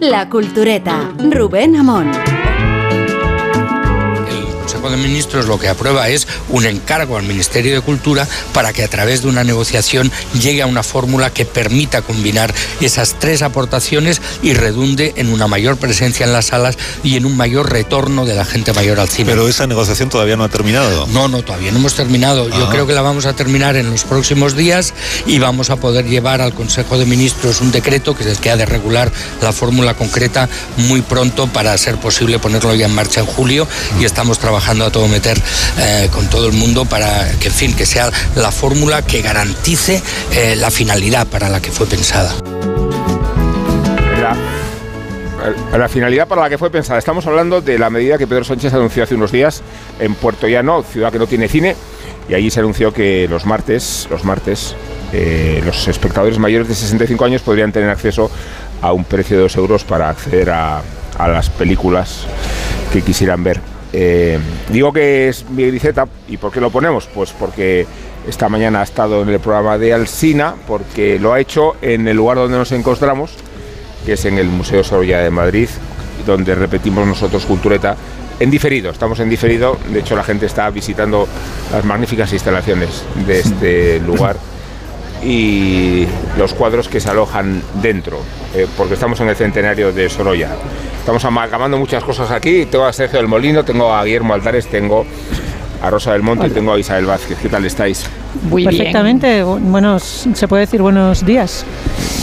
La Cultureta, Rubén Amón de Ministros lo que aprueba es un encargo al Ministerio de Cultura para que a través de una negociación llegue a una fórmula que permita combinar esas tres aportaciones y redunde en una mayor presencia en las salas y en un mayor retorno de la gente mayor al cine. Pero esa negociación todavía no ha terminado. No, no, todavía no hemos terminado. Yo ah. creo que la vamos a terminar en los próximos días y vamos a poder llevar al Consejo de Ministros un decreto que es el que ha de regular la fórmula concreta muy pronto para ser posible ponerlo ya en marcha en julio y estamos trabajando a todo meter eh, con todo el mundo para que, en fin, que sea la fórmula que garantice eh, la finalidad para la que fue pensada. La, finalidad para la que fue pensada. Estamos hablando de la medida que Pedro Sánchez anunció hace unos días en Puerto Llano, ciudad que no tiene cine, y allí se anunció que los martes, los martes, eh, los espectadores mayores de 65 años podrían tener acceso a un precio de 2 euros para acceder a las películas que quisieran ver. Eh, digo que es Miguel Iceta, ¿y por qué lo ponemos? Pues porque esta mañana ha estado en el programa de Alsina, porque lo ha hecho en el lugar donde nos encontramos, que es en el Museo Sorolla de Madrid, donde repetimos nosotros Cultureta en diferido, estamos en diferido, de hecho la gente está visitando las magníficas instalaciones de este lugar y los cuadros que se alojan dentro, eh, porque estamos en el centenario de Sorolla. Estamos amalgamando muchas cosas aquí. Tengo a Sergio del Molino, tengo a Guillermo Altares, tengo a Rosa del Monte y tengo a Isabel Vázquez. ¿Qué tal estáis? Muy Perfectamente. Buenos, se puede decir buenos días.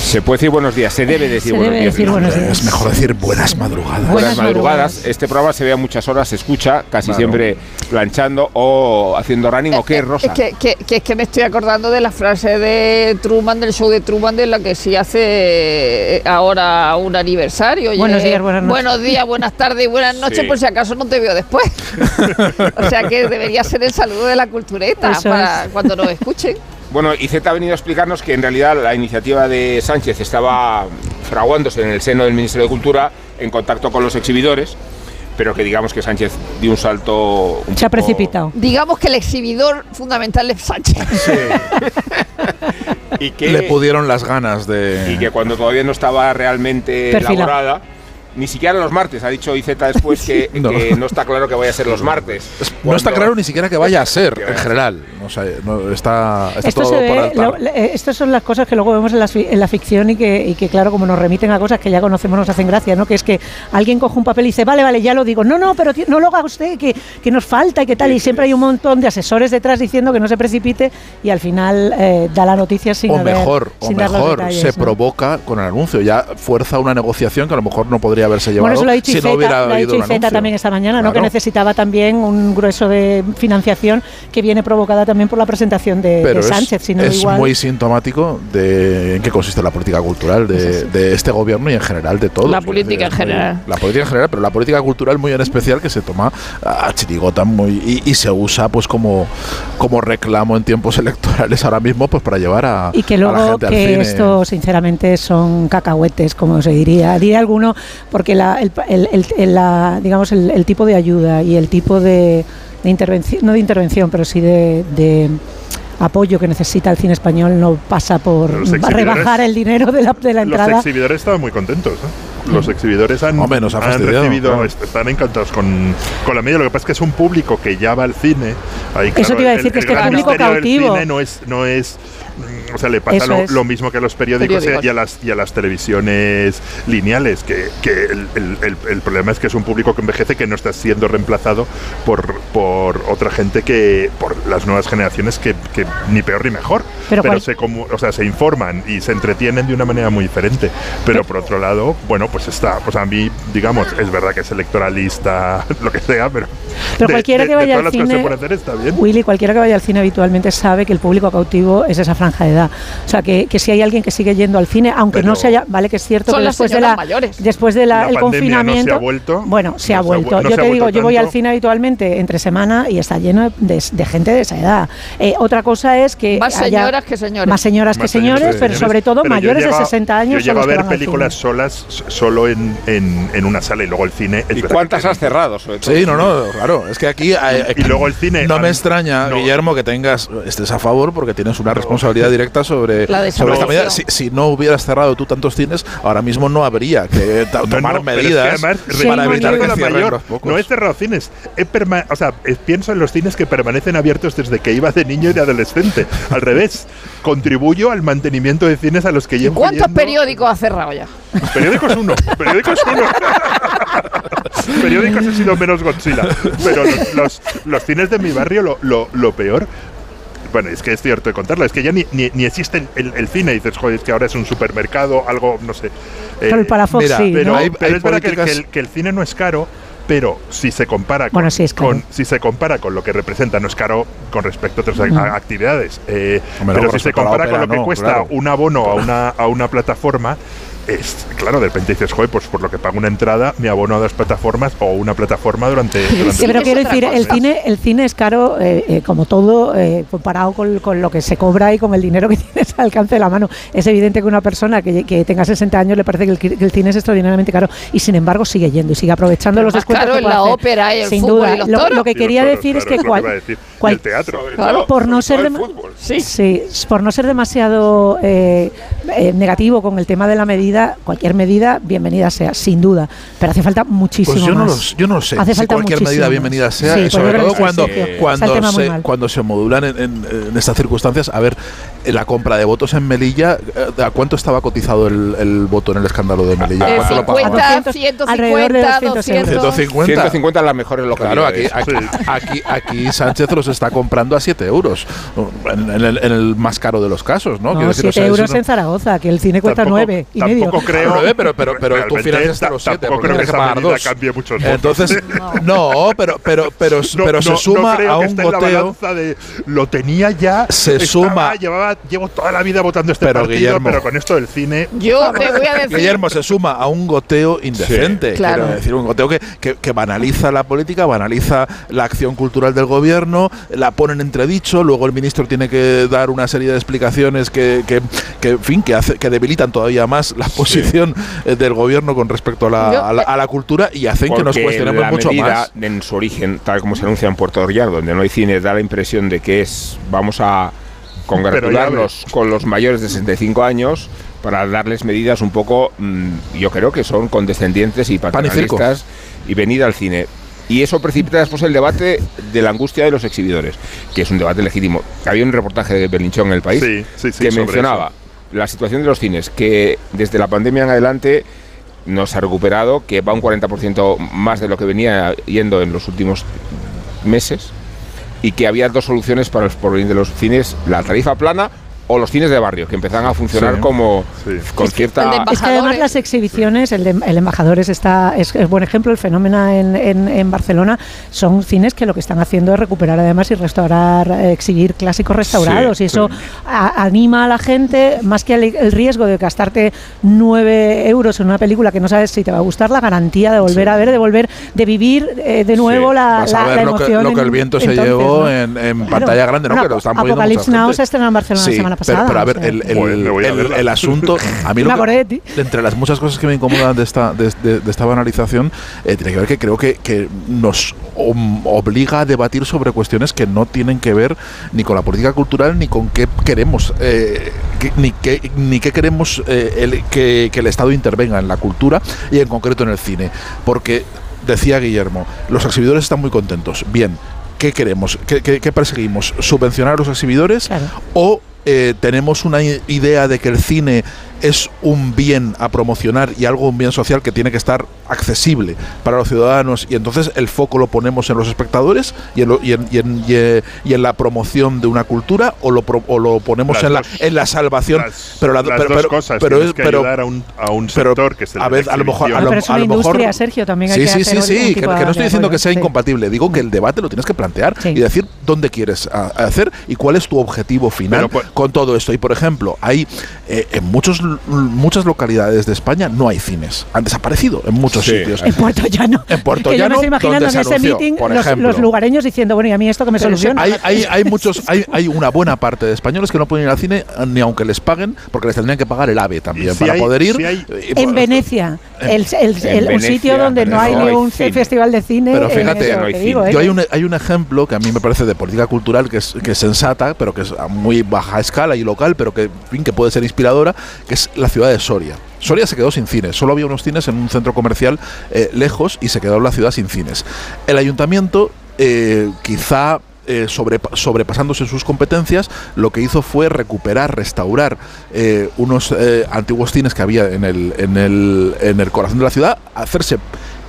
Se puede decir buenos días, se debe decir, buenos, días. Es mejor decir buenas madrugadas. Buenas, madrugadas. Este programa se ve a muchas horas, se escucha casi siempre planchando o haciendo running. ¿O qué, eh, Rosa? que, que, es que me estoy acordando de la frase de Truman, del show de Truman, de la que sí hace eh, ahora un aniversario. buenos días, buenas noches. Buenos días, buenas tardes y buenas noches, por si acaso no te veo después. o sea que debería ser el saludo de la cultureta para cuando nos escuchen. Bueno, IZ ha venido a explicarnos que en realidad la iniciativa de Sánchez estaba fraguándose en el seno del Ministerio de Cultura en contacto con los exhibidores, pero que digamos que Sánchez dio un salto. Se ha precipitado. Digamos que el exhibidor fundamental es Sánchez. Sí. y que le pudieron las ganas de. Y que cuando todavía no estaba realmente elaborada ni siquiera los martes. Ha dicho IZ después que no. está claro que vaya a ser los martes. No está claro ni siquiera que vaya a ser, en general. está, está todo por eh, Estas son las cosas que luego vemos en la, ficción y que, claro, como nos remiten a cosas que ya conocemos, nos hacen gracia, ¿no? Que es que alguien coge un papel y dice, vale, vale, ya lo digo. No, no, pero no lo haga usted, que, nos falta y que tal. Y siempre hay un montón de asesores detrás diciendo que no se precipite y al final eh, da la noticia sin o mejor, o mejor, se provoca con el anuncio. Ya fuerza una negociación que a lo mejor no podría haberse llevado bueno, eso lo ha dicho si no hubiera lo ha dicho también esta mañana, ¿no? que necesitaba también un grueso de financiación que viene provocada también por la presentación de, Sánchez. es, muy sintomático de en qué consiste la política cultural de, este gobierno y en general de todo. La política en general. La política en general, pero la política cultural muy en especial que se toma a chirigota muy, y, se usa pues como, como reclamo en tiempos electorales ahora mismo pues para llevar a, y que luego la gente que esto sinceramente son cacahuetes como se diría diría alguno porque la, el, el, la, digamos el, tipo de ayuda y el tipo de, intervención, no de intervención, pero sí de, apoyo que necesita el cine español no pasa por rebajar el dinero de la, de la entrada. Los exhibidores estaban muy contentos. ¿eh? Los exhibidores han, han recibido, están encantados con, con la media. Lo que pasa es que es un público que ya va al cine. Eso te iba a decir, que es que el público cautivo. no es, no es o sea, le pasa lo, mismo que a los periódicos, Y, a las, y a las televisiones lineales, que, que el, problema es que es un público que envejece que no está siendo reemplazado por, por otra gente que, por las nuevas generaciones que, que ni peor ni mejor, pero, se, como, o sea, se informan y se entretienen de una manera muy diferente. Pero por otro lado, bueno, pues está, pues a mí, digamos, es verdad que es electoralista, lo que sea, pero... Pero cualquiera que vaya al cine, Willy, cualquiera que vaya al cine habitualmente sabe que el público cautivo es esa franja de edad. O sea, que, que si hay alguien que sigue yendo al cine, aunque no se haya, vale que es cierto que después de la después de la, el confinamiento, se ha vuelto, bueno, se ha vuelto. Yo te digo, yo voy al cine habitualmente entre semana y está lleno de, gente de esa edad. Eh, otra cosa es que más señoras señoras que señores. Más señoras que señores, pero sobre todo mayores de 60 años. Yo llego a ver películas solas solo en, en, una sala y luego el cine. ¿Y cuántas has cerrado? Sí, no, no, claro. Es que aquí. y luego el cine. No me extraña, Guillermo, que tengas estés a favor porque tienes una responsabilidad directa sobre, sobre esta medida. Si, no hubieras cerrado tú tantos cines, ahora mismo no habría que tomar medidas para evitar que cierren los pocos. No he cerrado cines. He o sea, pienso en los cines que permanecen abiertos desde que iba de niño y de adolescente. Al revés, contribuyo al mantenimiento de cines a los que llevo. ¿Cuántos periódicos ha cerrado ya? Periódicos uno. Periódicos uno. periódicos he sido menos Godzilla. Pero los, los, cines de mi barrio, lo, lo, lo peor bueno, es que es cierto de contarlo, es que ya ni, ni, existe el, cine, y dices, joder, es que ahora es un supermercado, algo, no sé. pero el Palafox sí, Pero, es verdad que, el, cine no es caro, pero si se compara con, si se compara con lo que representa no es caro con respecto a otras actividades. Eh, pero si se compara con lo que cuesta un abono a una, a una plataforma es, claro, de repente dices, joder, pues por lo que pago una entrada, me abono a dos plataformas o una plataforma durante. sí, pero quiero decir, el cine, el cine es caro, eh, eh, como todo, eh, comparado con, con, lo que se cobra y con el dinero que tienes al alcance de la mano. Es evidente que una persona que, que tenga 60 años le parece que el, cine es extraordinariamente caro y sin embargo sigue yendo y sigue aprovechando los descuentos. Claro, en la ópera y el sin duda. lo, que quería decir es que, cual, el teatro. Claro, por no ser sí. por no ser demasiado negativo con el tema de la medida cualquier medida, bienvenida sea, sin duda. Pero hace falta muchísimo pues yo no yo no sé hace si cualquier medida bienvenida sea, sobre todo cuando, cuando, se, cuando se modulan en, estas circunstancias. A ver, la compra de votos en Melilla, eh, ¿a cuánto estaba cotizado el, voto en el escándalo de Melilla? Eh, 50, 150, alrededor de 150. 150 es las mejores localidades. Claro, aquí, aquí, Sánchez los está comprando a 7 euros, en, el, más caro de los casos, ¿no? no 7 euros en Zaragoza, que el cine cuesta 9 y medio tampoco creo. pero, pero, pero tú financias los 7. Tampoco creo que esa medida cambie mucho Entonces, no, pero, pero, pero, pero se suma a un goteo. de lo tenía ya. Se suma. Llevaba, llevo toda la vida votando este pero, partido, Guillermo, pero con esto del cine. Yo te voy a decir. Guillermo se suma a un goteo indecente. claro. Quiero decir, un goteo que, que, que banaliza la política, banaliza la acción cultural del gobierno, la pone en entredicho, luego el ministro tiene que dar una serie de explicaciones que, que, que en fin, que, hace, que debilitan todavía más la posición eh, del gobierno con respecto a la, a la, cultura y hacen que nos cuestionemos mucho más. En su origen, tal como se anuncia en Puerto Real, donde no hay cine, da la impresión de que es vamos a congratularnos con los mayores de 65 años para darles medidas un poco, mm, yo creo que son condescendientes y paternalistas y, venir al cine. Y eso precipita después el debate de la angustia de los exhibidores, que es un debate legítimo. Había un reportaje de Berlinchón en el país que mencionaba la situación de los cines, que desde la pandemia en adelante no se ha recuperado, que va un 40% más de lo que venía yendo en los últimos meses y que había dos soluciones para el porvenir de los cines, la tarifa plana o los cines de barrio, que empezaban a funcionar como con cierta... Es que además las exhibiciones, el, de, el Embajadores está, es, buen ejemplo, el fenómeno en, en, Barcelona, son cines que lo que están haciendo es recuperar además y restaurar, eh, exhibir clásicos restaurados y eso anima a la gente, más que el, riesgo de gastarte nueve euros en una película que no sabes si te va a gustar, la garantía de volver a ver, de volver, de vivir eh, de nuevo la, emoción. Que, lo que el viento se llevó en, pantalla grande, ¿no? Bueno, Apocalipsis Now se estrenó en Barcelona la semana pero, a ver, el, el, asunto. A mí lo que, entre las muchas cosas que me incomodan de esta, de, esta banalización, eh, tiene que ver que creo que, que nos obliga a debatir sobre cuestiones que no tienen que ver ni con la política cultural ni con qué queremos, eh, ni, qué, ni qué queremos eh, el, que, que el Estado intervenga en la cultura y en concreto en el cine. Porque decía Guillermo, los exhibidores están muy contentos. Bien, ¿qué queremos? ¿Qué, qué, perseguimos? ¿Subvencionar a los exhibidores o eh, tenemos una idea de que el cine es un bien a promocionar y algo, un bien social que tiene que estar accesible para los ciudadanos y entonces el foco lo ponemos en los espectadores y en, y en, y en, la promoción de una cultura o lo, o lo ponemos en, la, en la salvación. pero las pero, dos cosas, pero, es, que ayudar a un, a un sector que es el a, ver, a lo mejor, a lo, pero es una industria, Sergio, también hay sí, que sí, sí, sí, que, no estoy diciendo que sea incompatible, digo que el debate lo tienes que plantear y decir dónde quieres hacer y cuál es tu objetivo final con todo esto. Y por ejemplo, hay eh, en muchos muchas localidades de España no hay cines. Han desaparecido en muchos sitios. En Puerto Llano. En Puerto Llano. Yo me estoy imaginando en ese meeting los, lugareños diciendo, bueno, y a mí esto que me soluciona. Hay, hay, hay muchos, hay, hay, una buena parte de españoles que no pueden ir al cine ni aunque les paguen, porque les tendrían que pagar el AVE también para poder ir. en Venecia, el, el, un sitio donde no hay ni un festival de cine. Pero fíjate, yo hay, un, hay un ejemplo que a mí me parece de política cultural que es, que es sensata, pero que es a muy baja escala y local, pero que, que puede ser inspiradora, que es la ciudad de Soria. Soria se quedó sin cines, solo había unos cines en un centro comercial eh, lejos y se quedó la ciudad sin cines. El ayuntamiento eh, quizá eh, sobrepasándose sus competencias, lo que hizo fue recuperar, restaurar unos antiguos cines que había en el, en, el, en el corazón de la ciudad, hacerse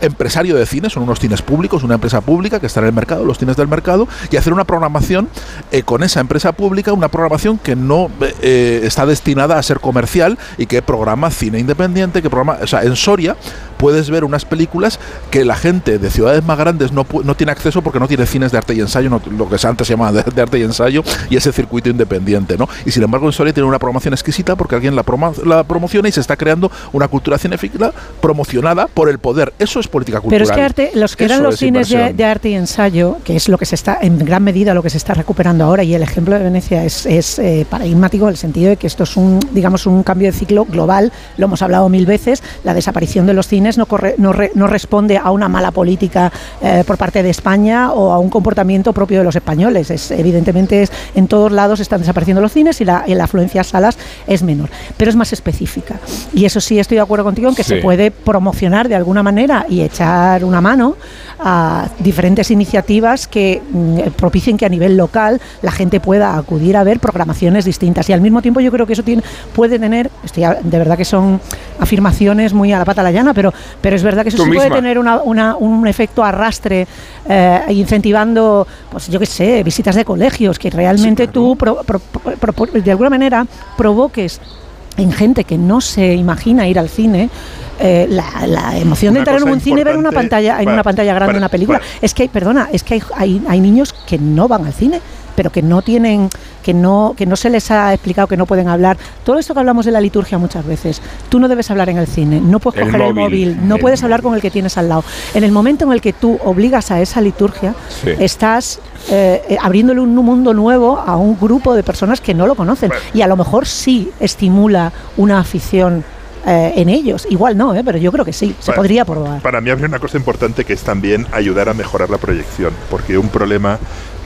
empresario de cine, son unos cines públicos, una empresa pública que está en el mercado, los cines del mercado, y hacer una programación eh, con esa empresa pública, una programación que no eh, está destinada a ser comercial y que programa cine independiente, que programa, o sea, en Soria puedes ver unas películas que la gente de ciudades más grandes no, no tiene acceso porque no tiene cines de arte y ensayo, lo que antes se llamaba de, arte y ensayo, y ese circuito independiente, ¿no? Y sin embargo en Soria tiene una programación exquisita porque alguien la, la promociona y se está creando una cultura cinéfila promocionada por el poder. Eso es política cultural. Pero es que arte, los que eran los cines de, arte y ensayo, que es lo que se está, en gran medida lo que se está recuperando ahora, y el ejemplo de Venecia es, es eh, paradigmático en el sentido de que esto es un, digamos, un cambio de ciclo global, lo hemos hablado mil veces, la desaparición de los cines no, corre, no, no responde a una mala política eh, por parte de España o a un comportamiento propio de los españoles. Es, evidentemente es, en todos lados están desapareciendo los cines y la, la afluencia a salas es menor, pero es más específica. Y eso sí estoy de acuerdo contigo en que se puede promocionar de alguna manera y echar una mano a diferentes iniciativas que mm, propicien que a nivel local la gente pueda acudir a ver programaciones distintas. Y al mismo tiempo yo creo que eso tiene, puede tener, estoy de verdad que son afirmaciones muy a la pata a la llana, pero, pero es verdad que eso sí puede tener un efecto arrastre eh, incentivando, pues yo qué sé, visitas de colegios, que realmente tú de alguna manera provoques en gente que no se imagina ir al cine eh, la, emoción de entrar en un cine y ver una pantalla, en una pantalla grande una película. Es que, perdona, es que hay, hay, niños que no van al cine pero que no tienen, que no, que no se les ha explicado que no pueden hablar. Todo esto que hablamos de la liturgia muchas veces, tú no debes hablar en el cine, no puedes coger el móvil, no puedes hablar con el que tienes al lado. En el momento en el que tú obligas a esa liturgia, estás eh, eh, abriéndole un mundo nuevo a un grupo de personas que no lo conocen. Y a lo mejor sí estimula una afición eh, en ellos. Igual no, ¿eh? pero yo creo que sí, se podría probar. Para mí habría una cosa importante que es también ayudar a mejorar la proyección, porque un problema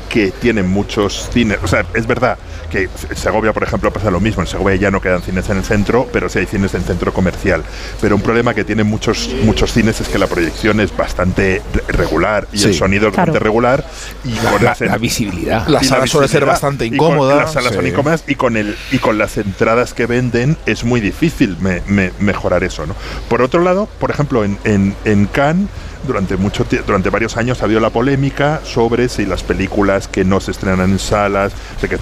que tienen muchos cines. O sea, es verdad que en Segovia, por ejemplo, pasa lo mismo. En Segovia ya no quedan cines en el centro, pero sí hay cines en centro comercial. Pero un problema que tienen muchos, muchos cines es que la proyección es bastante regular y el sonido es bastante regular. Y con la, visibilidad. La sala suele ser bastante incómoda. las salas son incómodas y con, el, y con las entradas que venden es muy difícil mejorar eso. ¿no? Por otro lado, por ejemplo, en, en, en Cannes durante, mucho durante varios años ha habido la polémica sobre si las películas que no se estrenan en salas,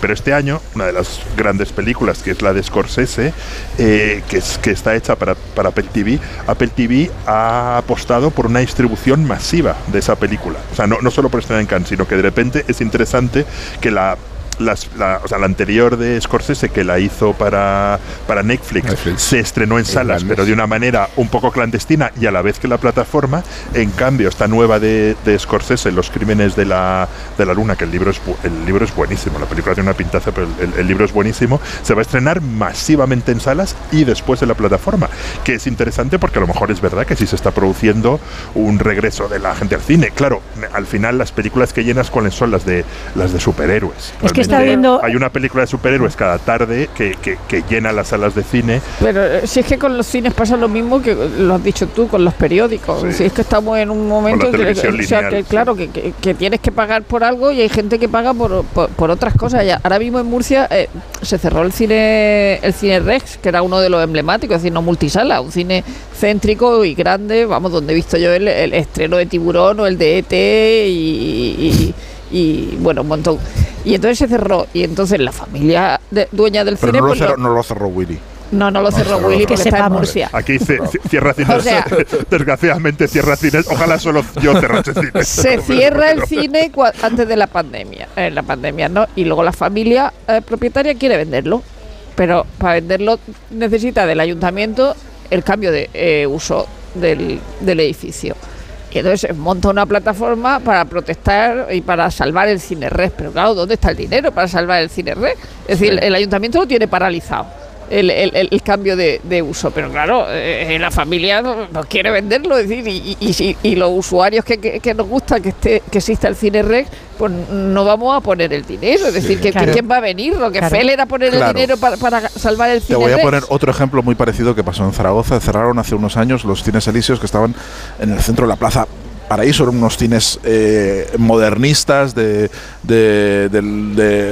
pero este año una de las grandes películas que es la de Scorsese, eh, que, es, que está hecha para, para Apple TV, Apple TV ha apostado por una distribución masiva de esa película. O sea, no, no solo por estrenar en Cannes, sino que de repente es interesante que la la, o sea, la anterior de Scorsese que la hizo para, para Netflix, se estrenó en salas, pero de una manera un poco clandestina y a la vez que la plataforma. En cambio, esta nueva de, de Scorsese, Los crímenes de la, de la luna, que el libro, es, el libro es buenísimo, la película tiene una pintaza, pero el, libro es buenísimo, se va a estrenar masivamente en salas y después en la plataforma, que es interesante porque a lo mejor es verdad que sí se está produciendo un regreso de la gente al cine. Claro, al final las películas que llenas, ¿cuáles son las de, las de superhéroes? Es que hay una película de superhéroes cada tarde que, llena las salas de cine. Pero eh, si es que con los cines pasa lo mismo que lo has dicho tú con los periódicos. Si es que estamos en un momento que, claro, que, tienes que pagar por algo y hay gente que paga por, por, otras cosas. Ya, ahora mismo en Murcia eh, se cerró el cine el cine Rex, que era uno de los emblemáticos, es decir, no multisala, un cine céntrico y grande, vamos, donde he visto yo el, estreno de Tiburón o el de ET y y bueno, un montón. Y entonces se cerró. Y entonces la familia dueña del cine. No, lo cerró, no lo cerró Willy. No, no lo cerró Willy porque está en Murcia. Aquí cierra cines. desgraciadamente cierra cines. Ojalá solo yo cerrase cines. Se cierra el cine antes de la pandemia. En la pandemia, ¿no? Y luego la familia eh, propietaria quiere venderlo. pero para venderlo necesita del ayuntamiento el cambio de eh, uso del, del edificio. Y entonces monta una plataforma para protestar y para salvar el cine red. Pero claro, ¿dónde está el dinero para salvar el cine red? Es decir, el ayuntamiento lo tiene paralizado el, el, el cambio de, de, uso. Pero claro, eh, la familia no, quiere venderlo, es decir, y, y, y los usuarios que, que, que, nos gusta que esté que exista el cine rec, pues no vamos a poner el dinero. Es decir, que claro. ¿quién va a venir? Lo que claro. era poner claro. el dinero para, para, salvar el cine Te voy a poner otro ejemplo muy parecido que pasó en Zaragoza. Cerraron hace unos años los cines elíseos que estaban en el centro de la plaza Paraíso, eran unos cines eh, modernistas de, de,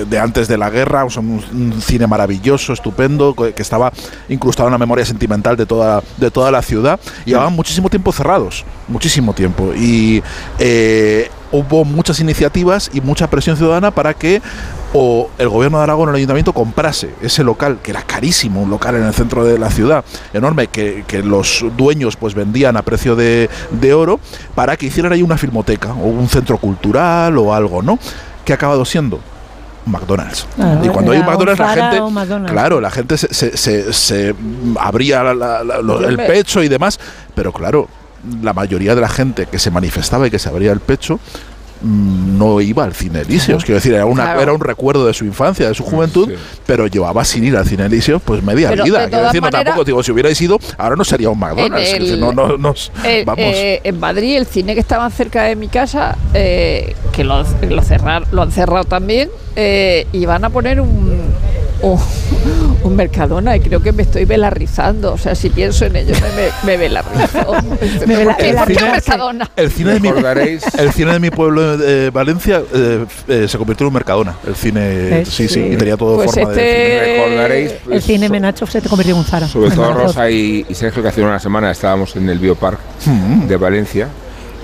de, antes de la guerra, un, un, cine maravilloso, estupendo, que estaba incrustado en la memoria sentimental de toda, de toda la ciudad. Y llevaban muchísimo tiempo cerrados, muchísimo tiempo. Y eh, hubo muchas iniciativas y mucha presión ciudadana para que o el gobierno de Aragón o el ayuntamiento comprase ese local, que era carísimo, un local en el centro de la ciudad, enorme, que, que los dueños pues vendían a precio de, de, oro, para que hicieran ahí una filmoteca o un centro cultural o algo, ¿no? ¿Qué ha acabado siendo? McDonald's. Claro, y cuando hay un McDonald's, la gente. McDonald's. Claro, la gente se, se, se, se abría la, la, la, el pecho y demás. Pero claro, la mayoría de la gente que se manifestaba y que se abría el pecho no iba al cine Elíseos. Quiero decir, era, una, claro. era un recuerdo de su infancia, de su juventud, sí. pero llevaba sin ir al cine Elíseos pues media pero vida. Quiero decir, no manera, tampoco, digo, si hubierais ido, ahora no sería un McDonald's. En, el, decir, no, no, nos, el, vamos. Eh, en Madrid, el cine que estaba cerca de mi casa, eh, que lo, lo, cerrar, lo han cerrado también, eh, y van a poner un, un, un, Mercadona y creo que me estoy velarrizando. O sea, si pienso en ello, me, me, me velarizo. me vela, el, cine, Mercadona? El cine, de mi, el cine de mi pueblo de Valencia eh, eh, se convirtió en un Mercadona. El cine, sí, sí, y tenía todo pues forma este, de. Recordaréis. Pues, el cine Menacho se convirtió en un Zara. Sobre todo Rosa y, y, Sergio, que hace una semana estábamos en el Biopark mm. de Valencia.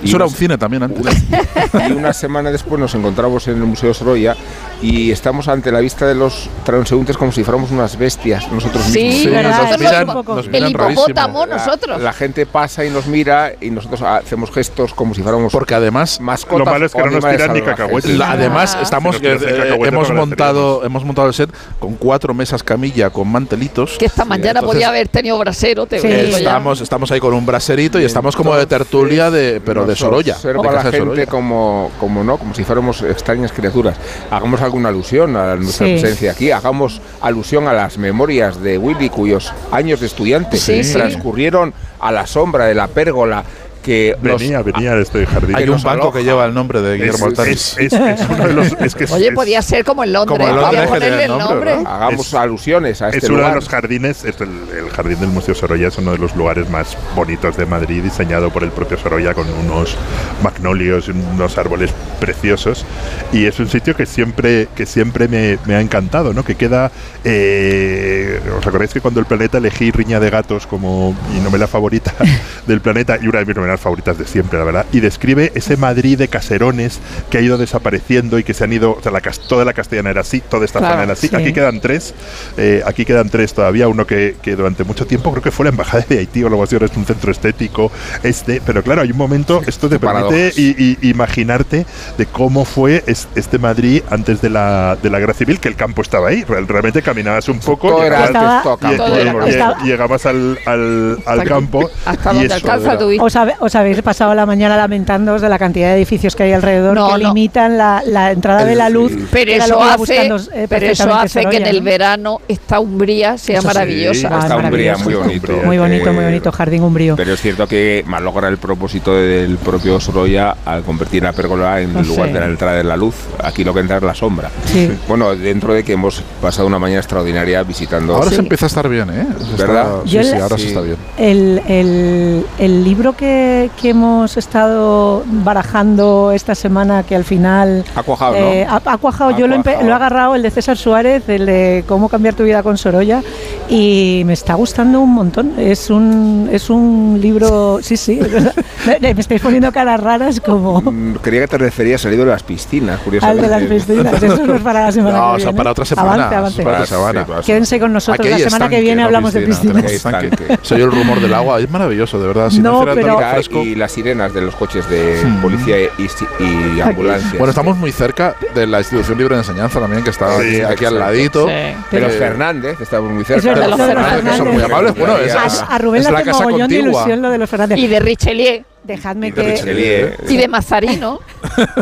Eso era un cine también antes. Una, y una semana después nos encontramos en el Museo Sorolla y estamos ante la vista de los transeúntes como si fuéramos unas bestias nosotros sí, mismos. Sí, ¿verdad? Nos miran, nos miran el hipopótamo nosotros. La, la, gente pasa y nos mira y nosotros hacemos gestos como si fuéramos porque además mascotas lo malo es que no nos tiran ni cacahuetes. La, además estamos si no eh, hemos montado hemos montado el set con cuatro mesas camilla con mantelitos. Que esta mañana entonces, podía haber tenido brasero, te sí. estamos estamos ahí con un braserito y estamos como de tertulia de pero de Sorolla. Observa a la gente como como no, como si fuéramos extrañas criaturas. Hagamos alguna alusión a nuestra sí. presencia aquí, hagamos alusión a las memorias de Willy, cuyos años de estudiante sí, transcurrieron a la sombra de la pérgola que venía, nos, venía de este jardín. Hay un banco que lleva el nombre de Guillermo Altari. Es, es, es, uno de los, es que Oye, podía ser como en Londres. Como en Londres ponerle el nombre. ¿no? Hagamos alusiones a este Es uno lugar. de los jardines, es el, el, jardín del Museo Sorolla es uno de los lugares más bonitos de Madrid, diseñado por el propio Sorolla con unos magnolios, unos árboles preciosos. Y es un sitio que siempre, que siempre me, me ha encantado, ¿no? Que queda. Eh, ¿Os acordáis que cuando el planeta elegí Riña de Gatos como mi novela favorita del planeta y una de mis novelas favoritas de siempre? la verdad, y describe ese Madrid de caserones que ha ido desapareciendo y que se han ido, o sea, la, toda la castellana era así, toda esta claro, zona era así. sí. Aquí quedan tres, eh, aquí quedan tres todavía, uno que, que, durante mucho tiempo creo que fue la embajada de Haití o algo así, ahora es un centro estético, este, pero claro, hay un momento, esto te permite y, y, imaginarte de cómo fue este Madrid antes de la, de la guerra civil, que el campo estaba ahí, realmente caminabas un poco, todo llegabas, era todo y, llegabas al, al, al campo. Hasta donde alcanza tu ¿Os, habe, ¿Os habéis pasado la mañana lamentándoos de la cantidad de edificios que hay alrededor no, que no. limitan la, la, entrada de la luz. Pero eso hace, buscando, eh, pero eso hace Sorolla, que en el verano esta umbría sea eso maravillosa. Sí, esta umbría muy bonito. Muy bonito, muy bonito, jardín umbrío. Pero es cierto que malogra el propósito del propio Sorolla al convertir la pérgola en lugar sé. de la entrada de la luz. Aquí lo que entra es la sombra. Sí. Bueno, dentro de que hemos pasado una mañana extraordinaria visitando. Ahora sí. se empieza a estar bien, ¿eh? ¿Verdad? Está, sí, sí, ahora sí está bien. El, el, el libro que, que hemos estado barajando esta semana que al final ha cuajado, eh, ¿no? ha, ha cuajado. yo Lo, lo, he agarrado el de César Suárez el de cómo cambiar tu vida con Sorolla y me está gustando un montón. Es un es un libro sí sí me, me estáis poniendo caras raras como creía que te referías al libro de las piscinas curiosamente. Al de las piscinas eso no es para la semana no, que o sea, viene. para otra semana avance, avance. para semana. Sí, quédense con nosotros Aquí la semana estanque, que viene hablamos piscina, de piscinas soy el rumor del agua es maravilloso de verdad. Si no, no pero, y las sirenas de los coches de hmm. policía y, ambulancia. Bueno, estamos muy cerca de la institución libre de enseñanza también, que está aquí, al ladito. De los Fernández, estamos muy cerca. de los Fernández, son muy amables. Bueno, es, a, Rubén es la casa de ilusión lo de los Fernández. Y de Richelieu. Dejadme y que. De y de Mazarino.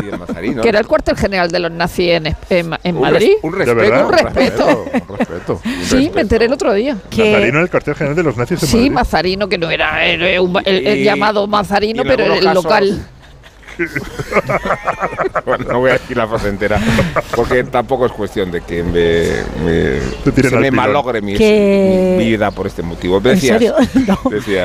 y de Mazarino. Que era el cuartel general de los nazis en, en, Madrid. Un, respeto. Un respeto. Un respeto. sí, me enteré el otro día. Mazarino era el cuartel general de los nazis en Madrid. Sí, Mazarino, que no era el, llamado Mazarino, pero el local. bueno, no voy a decir la frase entera, porque tampoco es cuestión de que me, se me malogre mi, vida por este motivo. ¿En serio?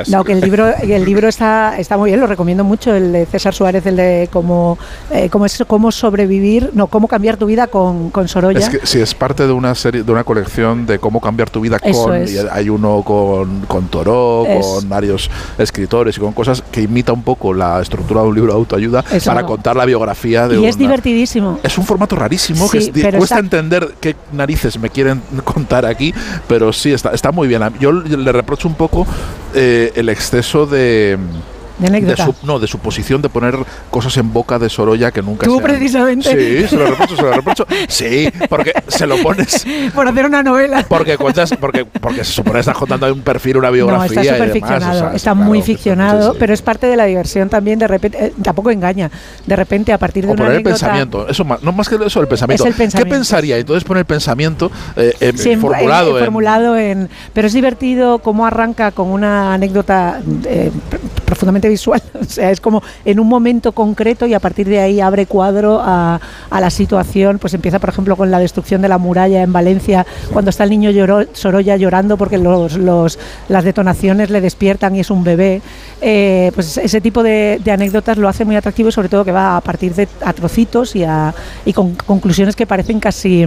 No, que el libro, el libro está, está muy bien, lo recomiendo mucho, el de César Suárez, el de cómo, eh, cómo, es, cómo sobrevivir, no, cómo cambiar tu vida con, con Sorolla. Es que si es parte de una serie, de una colección de cómo cambiar tu vida con, hay uno con, con Toro, con varios escritores y con cosas que imita un poco la estructura de un libro de autoayuda para contar la biografía de Y es divertidísimo. Es un formato rarísimo que cuesta entender qué narices me quieren contar aquí, pero sí, está, está muy bien. Yo le reprocho un poco eh, el exceso de de, su, no, de su posición de poner cosas en boca de Sorolla que nunca Tú precisamente. Sí, se lo reprocho, se lo reprocho. Sí, porque se lo pones. Por hacer una novela. Porque cuentas, porque, porque se supone que estás contando un perfil, una biografía. No, está súper ficcionado, está muy ficcionado, pero es parte de la diversión también. De repente, eh, tampoco engaña. De repente, a partir de o poner el pensamiento. Eso, no más que eso, el pensamiento. el pensamiento. ¿Qué pensaría? Entonces pone el pensamiento eh, formulado. En, formulado en. Pero es divertido cómo arranca con una anécdota eh, profundamente visual. O sea, es como en un momento concreto y a partir de ahí abre cuadro a, la situación. Pues empieza, por ejemplo, con la destrucción de la muralla en Valencia, cuando está el niño lloró, Sorolla llorando porque los, los, las detonaciones le despiertan y es un bebé. Eh, pues ese tipo de, anécdotas lo hace muy atractivo y sobre todo que va a partir de a trocitos y, a, y con conclusiones que parecen casi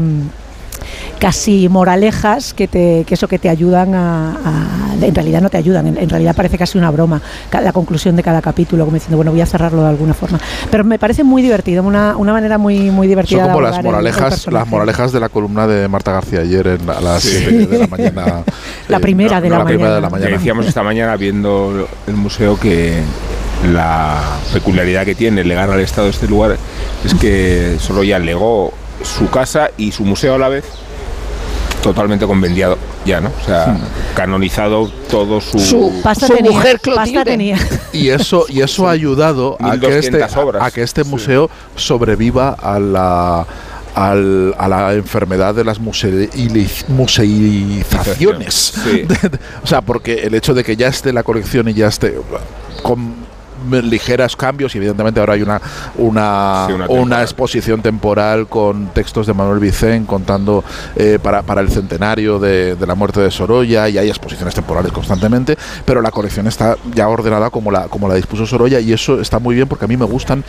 casi moralejas que, te, que eso que te ayudan a, en realidad no te ayudan, en, realidad parece casi una broma la conclusión de cada capítulo, como diciendo, bueno, voy a cerrarlo de alguna forma. Pero me parece muy divertido, una, una manera muy, muy divertida. Son como las moralejas, las moralejas de la columna de Marta García ayer en, a las 7 de la mañana. la, primera, de la, mañana. Decíamos esta mañana viendo el museo que la peculiaridad que tiene legar al Estado este lugar es que solo ya legó su casa y su museo a la vez totalmente convendiado ya, ¿no? O sea, canonizado todo su, su, mujer tenía. Y eso y eso ha ayudado a que este a que este museo sobreviva a la a la enfermedad de las museizaciones. o sea, porque el hecho de que ya esté la colección y ya esté con ligeros cambios y evidentemente ahora hay una una, una, exposición temporal con textos de Manuel Vicén contando eh, para, para, el centenario de, la muerte de Sorolla y hay exposiciones temporales constantemente, pero la colección está ya ordenada como la, como la dispuso Sorolla y eso está muy bien porque a mí me gustan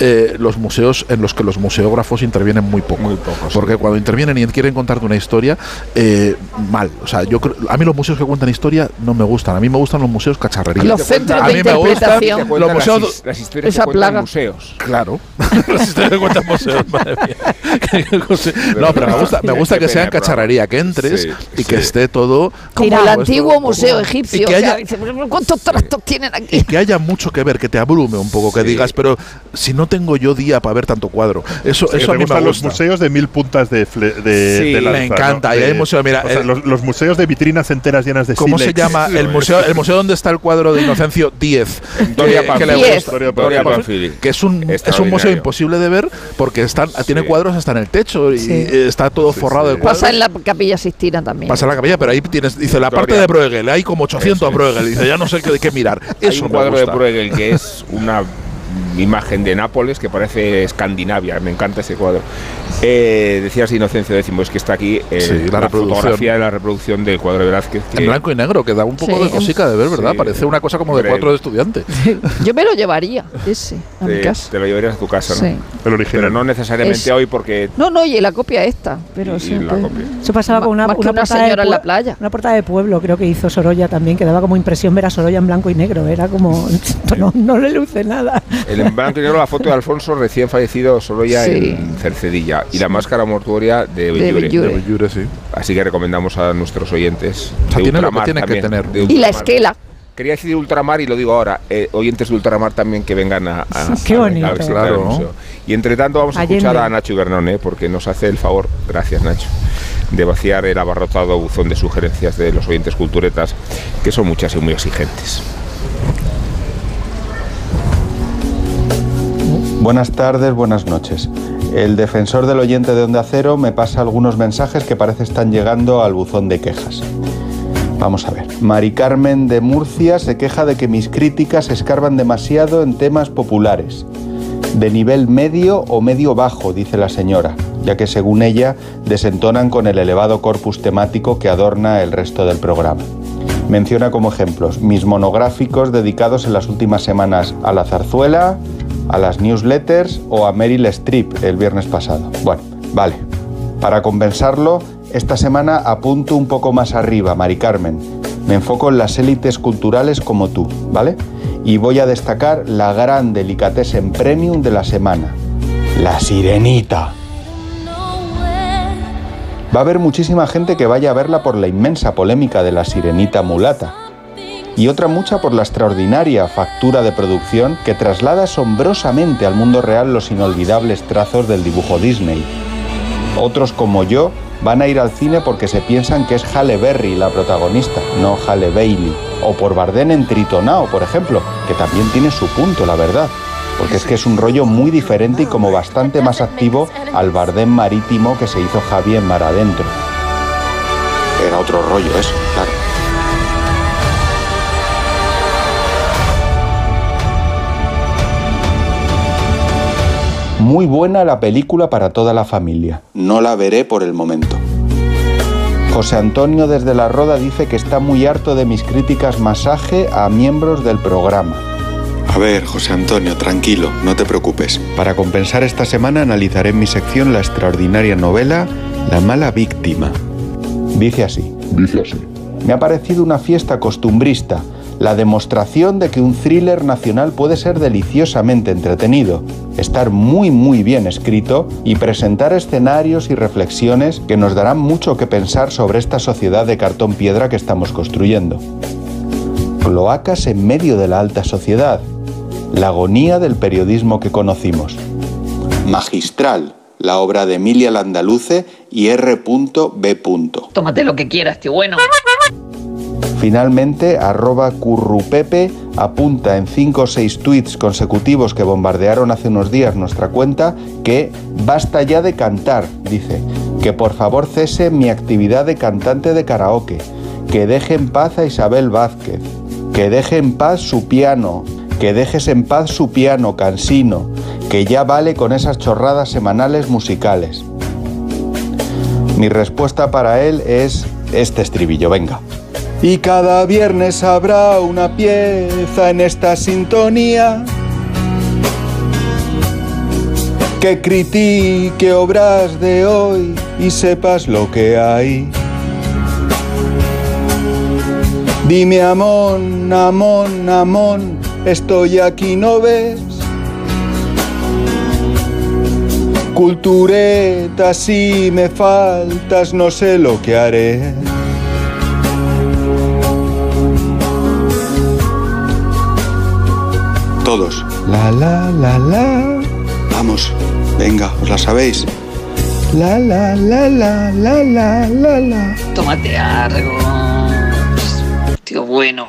eh, los museos en los que los museógrafos intervienen muy poco. Muy porque cuando intervienen y quieren contarte una historia, eh, mal. O sea, yo a mí los museos que cuentan historia no me gustan. A mí me gustan los museos cacharrería. Los centros de interpretación los museos, las, historias esa plaga. museos. Claro. las historias que cuentan museos, madre mía. no, pero me gusta, me gusta que sean cacharrería, que entres y que esté todo como el antiguo museo egipcio. ¿Cuántos trastos tienen aquí? Y que haya mucho que ver, que te abrume un poco, que digas, pero si no tengo yo día para ver tanto cuadro. Eso, eso a mí me gusta. los museos de mil puntas de, de, Me encanta. Y hay museo, mira, los, museos de vitrinas enteras llenas de ¿Cómo se llama el museo? El museo donde está el cuadro de Inocencio 10 que, gusta. que es un, es un museo imposible de ver porque están, tiene cuadros hasta en el techo y está todo forrado de cuadros. Pasa en la capilla Sistina también. Pasa en la capilla, pero ahí tienes, dice, la parte de Bruegel, hay como 800 Bruegel, dice, ya no sé qué, qué mirar. Es un cuadro de Bruegel que es una imagen de Nápoles que parece Escandinavia, me encanta ese cuadro. Eh, decías Inocencio X, es que está aquí eh, la, fotografía de la reproducción del cuadro de Velázquez. En blanco y negro, que da un poco de cosica de ver, ¿verdad? Parece una cosa como de cuatro de estudiante. Yo me lo llevaría, ese, a mi casa. Te lo llevarías a tu casa, ¿no? Sí. El original. Pero no necesariamente hoy porque... No, no, y la copia esta, pero sí. La copia. Eso pasaba con una, una, señora en la playa. Una portada de pueblo, creo que hizo Sorolla también, que daba como impresión ver a Sorolla en blanco y negro. Era como... no, no le luce nada. El y negro la foto de Alfonso recién fallecido solo ya en Cercedilla y la máscara mortuoria de Bellure. Así que recomendamos a nuestros oyentes. O tiene que tener. y la esquela. quería decir ultramar y lo digo ahora, eh, oyentes de ultramar también que vengan a... Qué bonito. claro. Y entre tanto vamos a escuchar a Nacho Ibernón, ¿eh? porque nos hace el favor, gracias Nacho, de vaciar el abarrotado buzón de sugerencias de los oyentes culturetas, que son muchas y muy exigentes. Buenas tardes, buenas noches. El defensor del oyente de Onda Cero me pasa algunos mensajes que parece están llegando al buzón de quejas. Vamos a ver. Mari Carmen de Murcia se queja de que mis críticas escarban demasiado en temas populares. De nivel medio o medio bajo, dice la señora, ya que según ella desentonan con el elevado corpus temático que adorna el resto del programa. Menciona como ejemplos mis monográficos dedicados en las últimas semanas a la zarzuela, a las newsletters o a Meryl Streep el viernes pasado. Bueno, vale. Para compensarlo, esta semana apunto un poco más arriba, Mari Carmen. Me enfoco en las élites culturales como tú, ¿vale? Y voy a destacar la gran en premium de la semana. La sirenita. Va a haber muchísima gente que vaya a verla por la inmensa polémica de la sirenita mulata y otra mucha por la extraordinaria factura de producción que traslada asombrosamente al mundo real los inolvidables trazos del dibujo Disney. Otros como yo van a ir al cine porque se piensan que es Halle Berry la protagonista, no Halle Bailey. O por Bardem en Tritonao, por ejemplo, que también tiene su punto, la verdad. Porque es que es un rollo muy diferente y como bastante más activo al Bardem marítimo que se hizo Javi en Mar Adentro. Era otro rollo eso, claro. Muy buena la película para toda la familia. No la veré por el momento. José Antonio desde La Roda dice que está muy harto de mis críticas masaje a miembros del programa. A ver, José Antonio, tranquilo, no te preocupes. Para compensar esta semana analizaré en mi sección la extraordinaria novela La mala víctima. Dice así. Dice así. Me ha parecido una fiesta costumbrista, la demostración de que un thriller nacional puede ser deliciosamente entretenido, estar muy muy bien escrito y presentar escenarios y reflexiones que nos darán mucho que pensar sobre esta sociedad de cartón piedra que estamos construyendo. Cloacas en medio de la alta sociedad, la agonía del periodismo que conocimos. Magistral, la obra de Emilia Landaluce y R.B. Tómate lo que quieras, tío bueno. Finalmente, arroba currupepe apunta en 5 o 6 tweets consecutivos que bombardearon hace unos días nuestra cuenta que basta ya de cantar, dice, que por favor cese mi actividad de cantante de karaoke, que deje en paz a Isabel Vázquez, que deje en paz su piano, que dejes en paz su piano cansino, que ya vale con esas chorradas semanales musicales. Mi respuesta para él es este estribillo, venga. Y cada viernes habrá una pieza en esta sintonía que critique obras de hoy y sepas lo que hay. Dime Amón, Amón, Amón, estoy aquí, ¿no ves? Cultureta, si me faltas, no sé lo que haré. Todos. La la la la. Vamos, venga, os la sabéis. La la la la la la la la. Tómate algo. Tío bueno.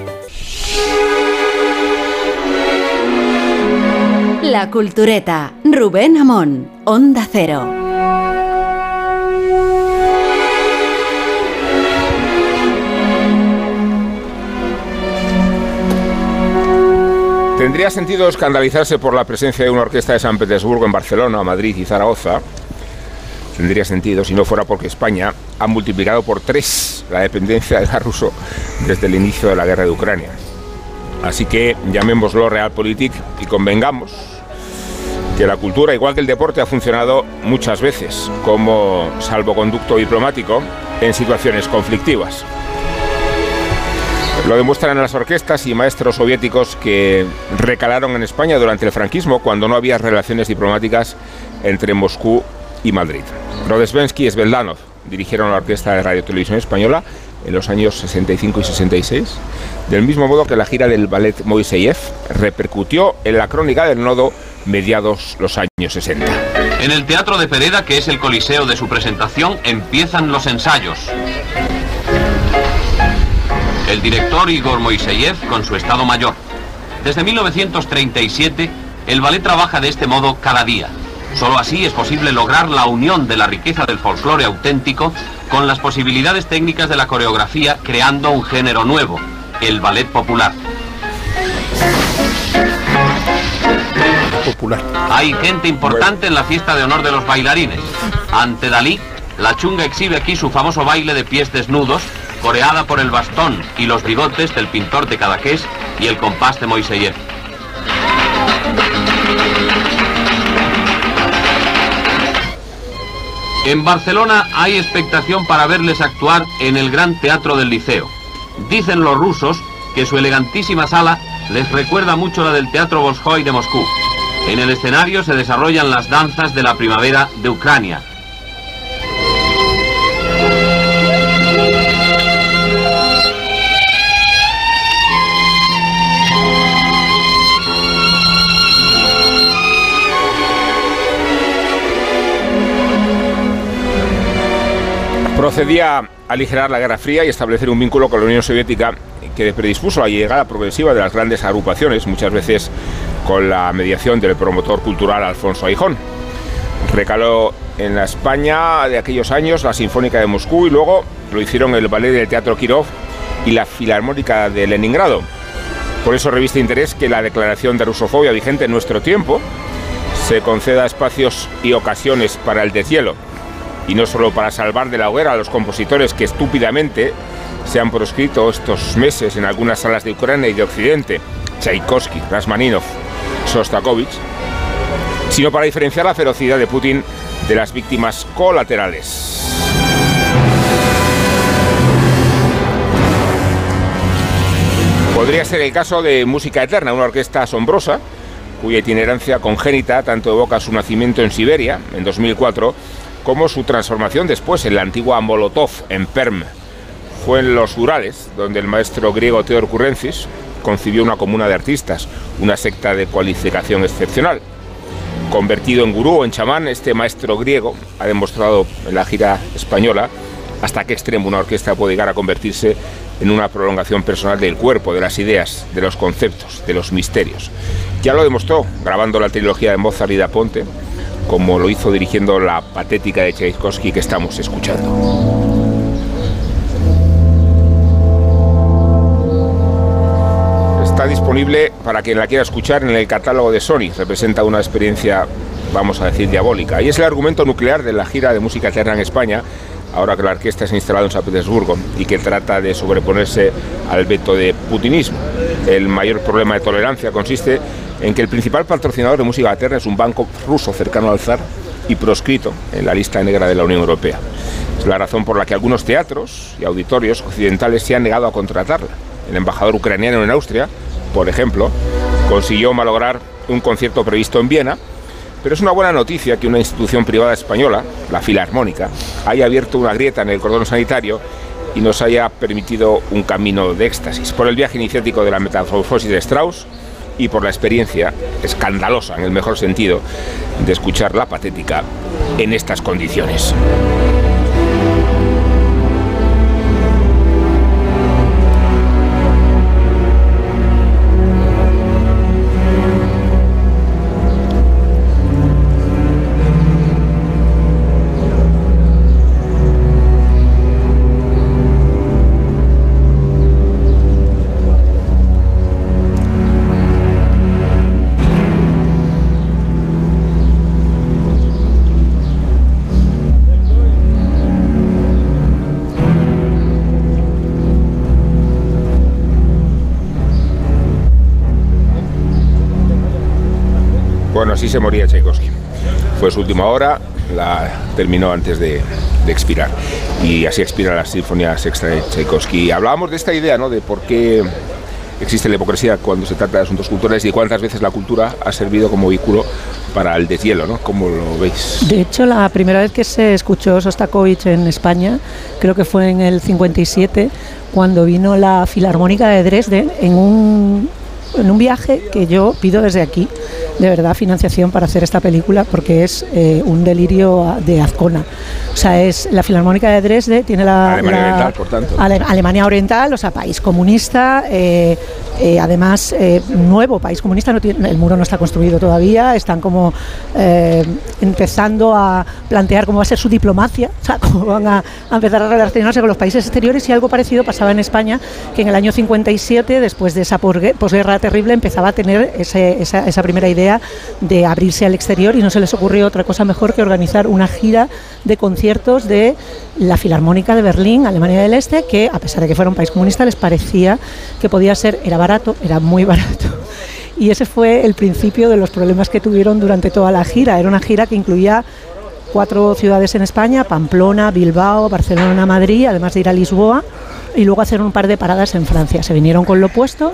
La Cultureta, Rubén Amón, Onda Cero. Tendría sentido escandalizarse por la presencia de una orquesta de San Petersburgo en Barcelona, Madrid y Zaragoza. Tendría sentido si no fuera porque España ha multiplicado por tres la dependencia del gas ruso desde el inicio de la guerra de Ucrania. Así que llamémoslo Realpolitik y convengamos que la cultura, igual que el deporte, ha funcionado muchas veces como salvoconducto diplomático en situaciones conflictivas. Lo demuestran las orquestas y maestros soviéticos que recalaron en España durante el franquismo cuando no había relaciones diplomáticas entre Moscú y Madrid. Rodesbensky y Sveldanov dirigieron la orquesta de Radio Televisión Española en los años 65 y 66, del mismo modo que la gira del ballet Moiseyev repercutió en la crónica del nodo mediados los años 60. En el Teatro de Pereda, que es el coliseo de su presentación, empiezan los ensayos. El director Igor Moiseyev con su Estado Mayor. Desde 1937, el ballet trabaja de este modo cada día. Solo así es posible lograr la unión de la riqueza del folclore auténtico con las posibilidades técnicas de la coreografía, creando un género nuevo, el ballet popular. Popular. Hay gente importante en la fiesta de honor de los bailarines. Ante Dalí, la chunga exhibe aquí su famoso baile de pies desnudos, coreada por el bastón y los bigotes del pintor de Cadaqués y el compás de Moiseyev. En Barcelona hay expectación para verles actuar en el Gran Teatro del Liceo. Dicen los rusos que su elegantísima sala les recuerda mucho la del Teatro Bolshoi de Moscú. En el escenario se desarrollan las danzas de la primavera de Ucrania, procedía a aligerar la Guerra Fría y establecer un vínculo con la Unión Soviética que predispuso la llegada progresiva de las grandes agrupaciones, muchas veces con la mediación del promotor cultural Alfonso Aijón. Recaló en la España de aquellos años la Sinfónica de Moscú y luego lo hicieron el Ballet del Teatro Kirov y la Filarmónica de Leningrado. Por eso reviste interés que la declaración de rusofobia vigente en nuestro tiempo se conceda espacios y ocasiones para el deshielo y no solo para salvar de la hoguera a los compositores que estúpidamente se han proscrito estos meses en algunas salas de Ucrania y de Occidente, Tchaikovsky, Rasmaninov, Sostakovich, sino para diferenciar la ferocidad de Putin de las víctimas colaterales. Podría ser el caso de Música Eterna, una orquesta asombrosa, cuya itinerancia congénita tanto evoca su nacimiento en Siberia, en 2004, como su transformación después en la antigua Molotov, en Perm. Fue en los Urales, donde el maestro griego Theodor Currencis concibió una comuna de artistas, una secta de cualificación excepcional. Convertido en gurú o en chamán, este maestro griego ha demostrado en la gira española hasta qué extremo una orquesta puede llegar a convertirse en una prolongación personal del cuerpo, de las ideas, de los conceptos, de los misterios. Ya lo demostró grabando la trilogía de Mozart y da Ponte, como lo hizo dirigiendo la patética de Tchaikovsky que estamos escuchando. Está disponible para quien la quiera escuchar en el catálogo de Sony. Representa una experiencia, vamos a decir, diabólica. Y es el argumento nuclear de la gira de música eterna en España, ahora que la orquesta se ha instalado en San Petersburgo y que trata de sobreponerse al veto de putinismo. El mayor problema de tolerancia consiste en que el principal patrocinador de música eterna es un banco ruso cercano al zar y proscrito en la lista negra de la Unión Europea. Es la razón por la que algunos teatros y auditorios occidentales se han negado a contratarla. El embajador ucraniano en Austria, por ejemplo, consiguió malograr un concierto previsto en Viena, pero es una buena noticia que una institución privada española, la Filarmónica, haya abierto una grieta en el cordón sanitario y nos haya permitido un camino de éxtasis. Por el viaje iniciático de la metamorfosis de Strauss, y por la experiencia escandalosa, en el mejor sentido, de escuchar la patética en estas condiciones. Así se moría Tchaikovsky. Fue su última hora, la terminó antes de, expirar. Y así expira la Sinfonía Sexta de Tchaikovsky. Hablábamos de esta idea, ¿no? De por qué existe la hipocresía cuando se trata de asuntos culturales y cuántas veces la cultura ha servido como vehículo para el deshielo, ¿no? ¿Cómo lo veis? De hecho, la primera vez que se escuchó Sostakovich en España, creo que fue en el 57, cuando vino la Filarmónica de Dresden en un, en un viaje que yo pido desde aquí de verdad financiación para hacer esta película porque es eh, un delirio de Azcona. O sea, es la Filarmónica de Dresde, tiene la... Alemania Oriental, por tanto. Alemania Oriental, o sea, país comunista, eh, eh, además nuevo país comunista, no tiene, el muro no está construido todavía, están como empezando a plantear cómo va a ser su diplomacia, o sea, cómo van a, empezar a relacionarse con los países exteriores y algo parecido pasaba en España, que en el año 57, después de esa posguerra terrible, empezaba a tener esa, esa primera idea de abrirse al exterior y no se les ocurrió otra cosa mejor que organizar una gira de conciertos de la Filarmónica de Berlín, Alemania del Este, que a pesar de que fuera un país comunista les parecía que podía ser, era barato, era muy barato. Y ese fue el principio de los problemas que tuvieron durante toda la gira. Era una gira que incluía cuatro ciudades en España, Pamplona, Bilbao, Barcelona, Madrid, además de ir a Lisboa y luego hacer un par de paradas en Francia. Se vinieron con lo opuesto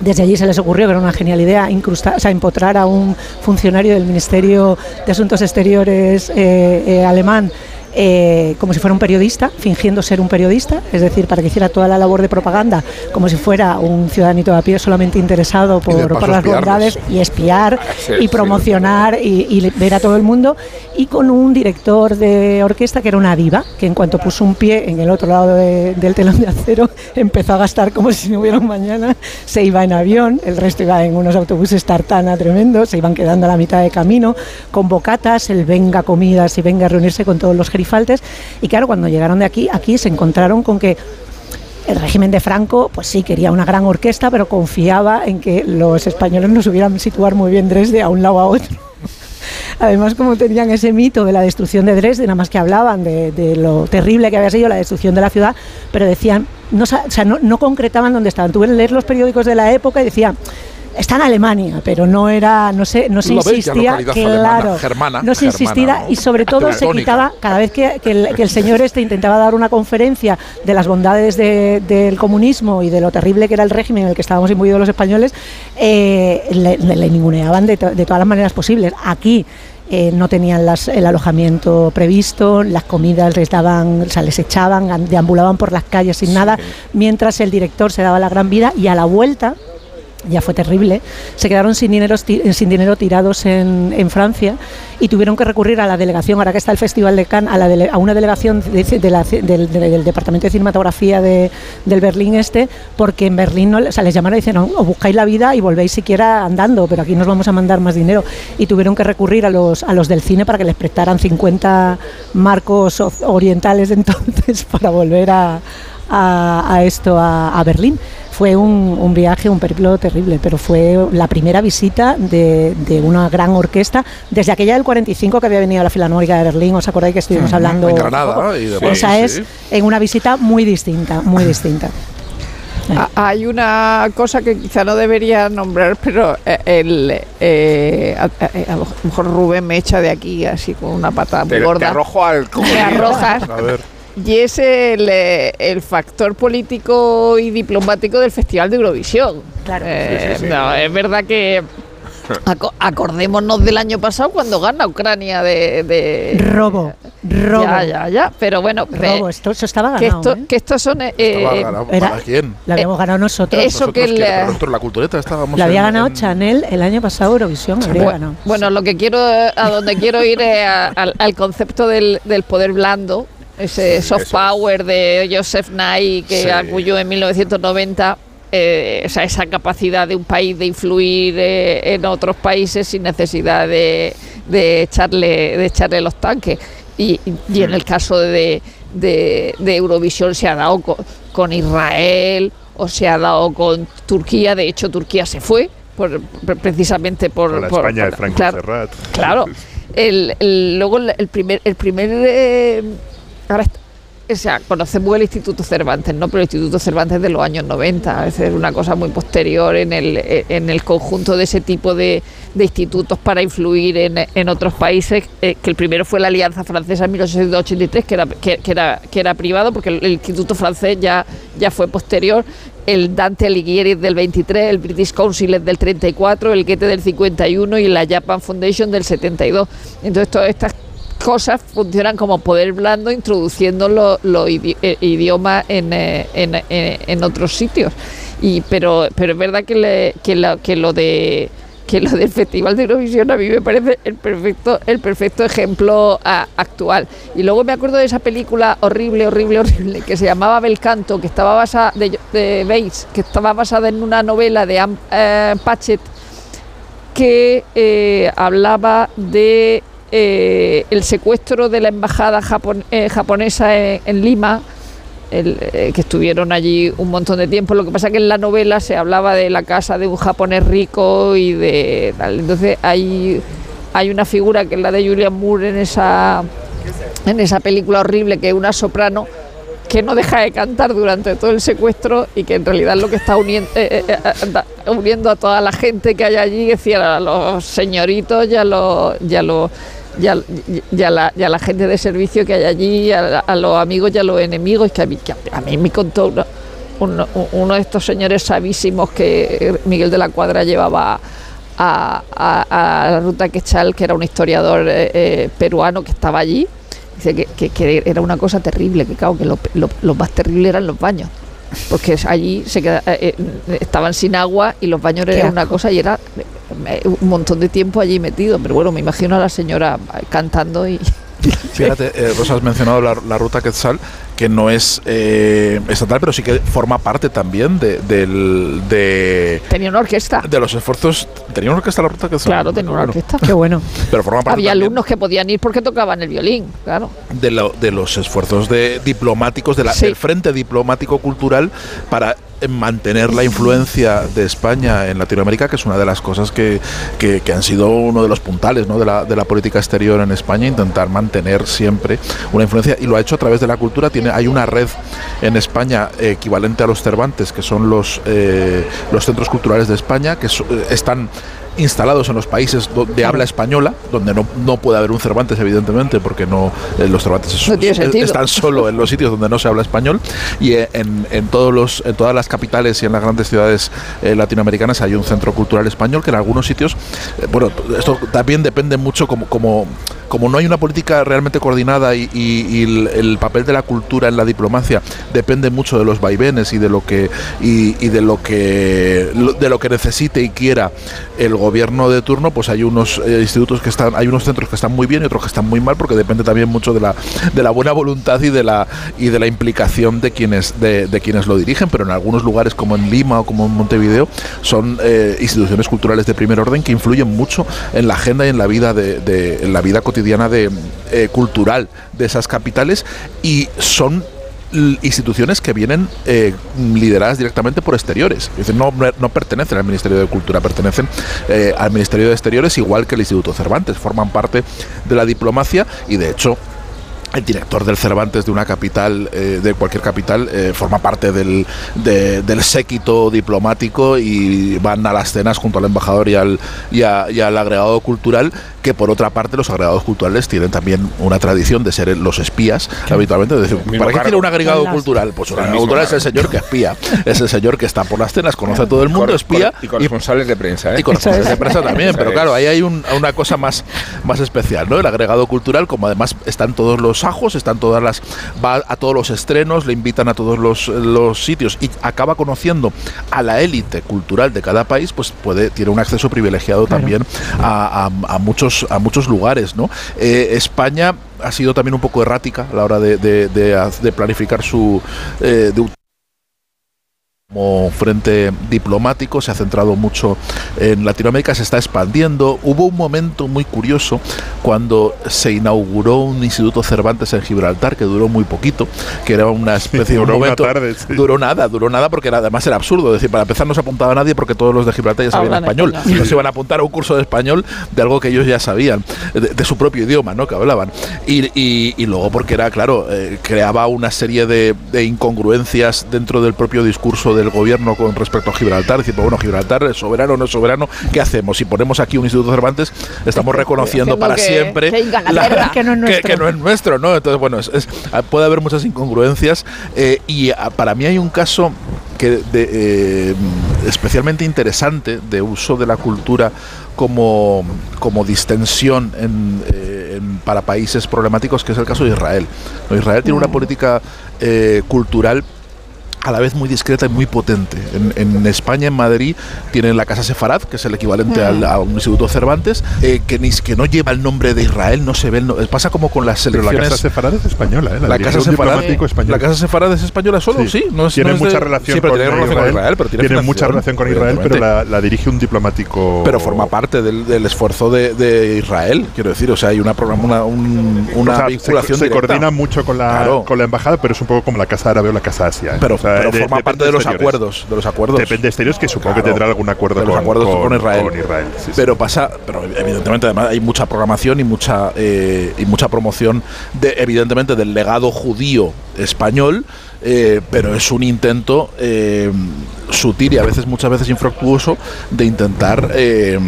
desde allí se les ocurrió, que era una genial idea, incrustar, o sea, empotrar a un funcionario del Ministerio de Asuntos Exteriores eh, eh, alemán eh, como si fuera un periodista, fingiendo ser un periodista, es decir, para que hiciera toda la labor de propaganda como si fuera un ciudadanito de a pie solamente interesado por, las bondades y espiar y promocionar y, ver a todo el mundo, y con un director de orquesta que era una diva, que en cuanto puso un pie en el otro lado del telón de acero empezó a gastar como si no hubiera un mañana, se iba en avión, el resto iba en unos autobuses tartana tremendos, se iban quedando a la mitad de camino, con bocatas, el venga comidas y venga a reunirse con todos los faltes Y claro, cuando llegaron de aquí, aquí se encontraron con que el régimen de Franco, pues sí, quería una gran orquesta, pero confiaba en que los españoles nos hubieran situar muy bien Dresde a un lado a otro. Además, como tenían ese mito de la destrucción de Dresde, nada más que hablaban de, lo terrible que había sido la destrucción de la ciudad, pero decían, no, o sea, no, no concretaban dónde estaban. Tuve que leer los periódicos de la época y decían, está en Alemania, pero no era, no sé, no se insistía, claro, no se insistía y sobre todo se quitaba cada vez que, el, señor este intentaba dar una conferencia de las bondades del comunismo y de lo terrible que era el régimen en el que estábamos imbuidos los españoles, eh, le, ninguneaban de, todas las maneras posibles. Aquí eh, no tenían el alojamiento previsto, las comidas les daban, o sea, les echaban, deambulaban por las calles sin nada, mientras el director se daba la gran vida y a la vuelta ya fue terrible, se quedaron sin dinero, sin dinero tirados en, Francia y tuvieron que recurrir a la delegación, ahora que está el Festival de Cannes, a, la a una delegación del, Departamento de Cinematografía de, del Berlín Este, porque en Berlín no, o sea, les llamaron y dijeron, os buscáis la vida y volvéis siquiera andando, pero aquí nos vamos a mandar más dinero. Y tuvieron que recurrir a los, a los del cine para que les prestaran 50 marcos orientales entonces para volver a, esto, a Berlín fue un, viaje, un periplo terrible, pero fue la primera visita de, una gran orquesta desde aquella del 45 que había venido a la Filarmónica de Berlín. ¿Os acordáis que estuvimos hablando? En Granada. Y Esa es en una visita muy distinta, muy distinta. Hay una cosa que quizá no debería nombrar, pero eh, el, eh, a, lo mejor Rubén me echa de aquí así con una pata muy gorda. Te arrojo al Me arrojas. A ver y es eh, el, factor político y diplomático del Festival de Eurovisión. Claro. Eh, es verdad que acordémonos del año pasado cuando gana Ucrania de, robo robo ya ya ya pero bueno robo esto eso estaba ganado que, esto, estos son eh, ¿Para quién? la habíamos ganado nosotros eso que, la cultureta estábamos la había ganado Chanel el año pasado Eurovisión bueno, bueno, lo que quiero a donde quiero ir es al, concepto del, del poder blando ese soft power de Joseph Nye que acudió en 1990. Eh, esa capacidad de un país de influir eh, en otros países sin necesidad de, echarle, de echarle los tanques. Y, en el caso de, de, Eurovisión se ha dado con, Israel o se ha dado con Turquía. De hecho, Turquía se fue por, precisamente por, la España de Franco claro, Claro. El, luego el primer, el primer eh, Ahora o sea, conocemos el Instituto Cervantes, ¿no? Pero el Instituto Cervantes de los años 90, es una cosa muy posterior en el, en el conjunto de ese tipo de, institutos para influir en, otros países, eh, que el primero fue la Alianza Francesa en 1883, que era, que, era, que era privado, porque el, Instituto Francés ya, ya fue posterior, el Dante Alighieri del 23, el British Council del 34, el Goethe del 51 y la Japan Foundation del 72. Entonces, todas estas cosas funcionan como poder blando introduciendo los eh, idiomas eh, en, otros sitios. Y, pero, pero es verdad que, que, lo de que lo del Festival de Eurovisión a mí me parece el perfecto, el perfecto ejemplo actual. Y luego me acuerdo de esa película horrible, horrible, horrible, que se llamaba Belcanto, que estaba basada, de, de que estaba basada en una novela de Anne eh, Patchett, que eh, hablaba de eh, el secuestro de la embajada japonesa en Lima eh, que estuvieron allí un montón de tiempo. Lo que pasa que en la novela se hablaba de la casa de un japonés rico y de Entonces hay, hay una figura que es la de Julian Moore en esa, en esa película horrible, que es una soprano que no deja de cantar durante todo el secuestro y que en realidad lo que está uniendo, eh, eh, a toda la gente que hay allí, es decir, a los señoritos y a los, los y a, la, gente de servicio que hay allí, a, los amigos y a los enemigos, que a mí, a mí me contó uno, de estos señores sabísimos que Miguel de la Cuadra llevaba a, la ruta Quechal, que era un historiador eh, eh, peruano que estaba allí, dice que, era una cosa terrible, que claro, que lo más terrible eran los baños porque allí se eh, eh, estaban sin agua y los baños eran una cosa y era eh, un montón de tiempo allí metido. Pero bueno, me imagino a la señora cantando y, Fíjate, eh, Rosa, has mencionado la, ruta Quetzal, que no es eh, estatal, pero sí que forma parte también de, del. De, tenía una orquesta. De los esfuerzos. ¿Tenía una orquesta la ruta Quetzal? Claro, tenía una orquesta. Qué bueno. Pero forma parte Había alumnos que podían ir porque tocaban el violín, claro. De, de los esfuerzos de diplomáticos, de la, del Frente Diplomático Cultural para mantener la influencia de España en Latinoamérica, que es una de las cosas que, que, han sido uno de los puntales de, la, de, la, política exterior en España, intentar mantener siempre una influencia y lo ha hecho a través de la cultura. Tiene, hay una red en España equivalente a los Cervantes, que son los, eh, los centros culturales de España, que eh, están instalados en los países de habla española, donde no, no, puede haber un Cervantes, evidentemente, porque no eh, los Cervantes están solo en los sitios donde no se habla español, y eh, en, en, todos los, en todas las capitales y en las grandes ciudades eh, latinoamericanas hay un centro cultural español que en algunos sitios, bueno, esto también depende mucho como, como como no hay una política realmente coordinada y, el, papel de la cultura en la diplomacia depende mucho de los vaivenes y de lo que y, de lo que de lo que necesite y quiera el gobierno de turno, pues hay unos eh, institutos que están, hay unos centros que están muy bien y otros que están muy mal, porque depende también mucho de la de la buena voluntad y de la y de la implicación de quienes de, quienes lo dirigen, pero en algunos lugares como en Lima o como en Montevideo son eh, instituciones culturales de primer orden que influyen mucho en la agenda y en la vida de, la vida cotidiana de, eh, cultural de esas capitales y son instituciones que vienen eh, lideradas directamente por exteriores. no, no, pertenecen al Ministerio de Cultura, pertenecen eh, al Ministerio de Exteriores igual que el Instituto Cervantes, forman parte de la diplomacia y de hecho el director del Cervantes de una capital, eh, de cualquier capital, forma parte del, del séquito diplomático y van a las cenas junto al embajador y al, y, al agregado cultural, que por otra parte los agregados culturales tienen también una tradición de ser los espías, habitualmente. decir, ¿Para qué quiere un agregado cultural? Pues un agregado cultural es el señor que espía, es el señor que está por las cenas, conoce a todo el mundo, espía. Y corresponsales de prensa, ¿eh? Y corresponsales de prensa también, pero claro, ahí hay una cosa más, más especial, ¿no? El agregado cultural, como además están todos los ajos, están todas las va a todos los estrenos, le invitan a todos los, los sitios y acaba conociendo a la élite cultural de cada país, pues puede tiene un acceso privilegiado también a, a, muchos a muchos lugares, ¿no? Eh, España ha sido también un poco errática a la hora de, de, planificar su eh, como frente diplomático, se ha centrado mucho en Latinoamérica, se está expandiendo. Hubo un momento muy curioso cuando se inauguró un Instituto Cervantes en Gibraltar, que duró muy poquito, que era una especie de momento. Duró nada, duró nada porque además era absurdo. Es decir, para empezar no se apuntaba a nadie porque todos los de Gibraltar ya sabían español. No se iban a apuntar a un curso de español de algo que ellos ya sabían, de, su propio idioma, ¿no? Que hablaban. Y, luego porque era, claro, eh, creaba una serie de, de incongruencias dentro del propio discurso de del gobierno con respecto a Gibraltar. Decir, bueno, Gibraltar es soberano o no es soberano, ¿qué hacemos? Si ponemos aquí un Instituto Cervantes, estamos reconociendo para siempre que, no es nuestro. no Entonces, bueno, puede haber muchas incongruencias eh, y ah, para mí hay un caso que eh, especialmente interesante de uso de la cultura como, como distensión eh, en, para países problemáticos, que es el caso de Israel. Israel tiene una mm. política cultural a la vez muy discreta y muy potente. En, España, en Madrid, tienen la Casa Sefarad, que es el equivalente al, a un Instituto Cervantes, eh, que, ni, que no lleva el nombre de Israel, no se ve. pasa como con las selecciones. Pero la Casa Sefarad es española, ¿eh? La, Casa Sefarad, La Casa Sefarad es española solo, sí. no es, tiene mucha relación, con, tiene relación Israel, con Israel. Pero tiene, mucha relación con Israel, pero la, dirige un diplomático. Pero forma parte del, esfuerzo de, Israel, quiero decir. O sea, hay una, una, una vinculación. Se, coordina mucho con la, con la embajada, pero es un poco como la Casa Árabe o la Casa Asia. Pero, forma parte de los acuerdos, de los acuerdos. Depende de exteriores que supongo que tendrá algún acuerdo con, acuerdos con, Israel. pero pasa, pero evidentemente además hay mucha programación y mucha eh, y mucha promoción de evidentemente del legado judío español. Eh, pero es un intento eh, sutil y a veces muchas veces infructuoso de intentar que,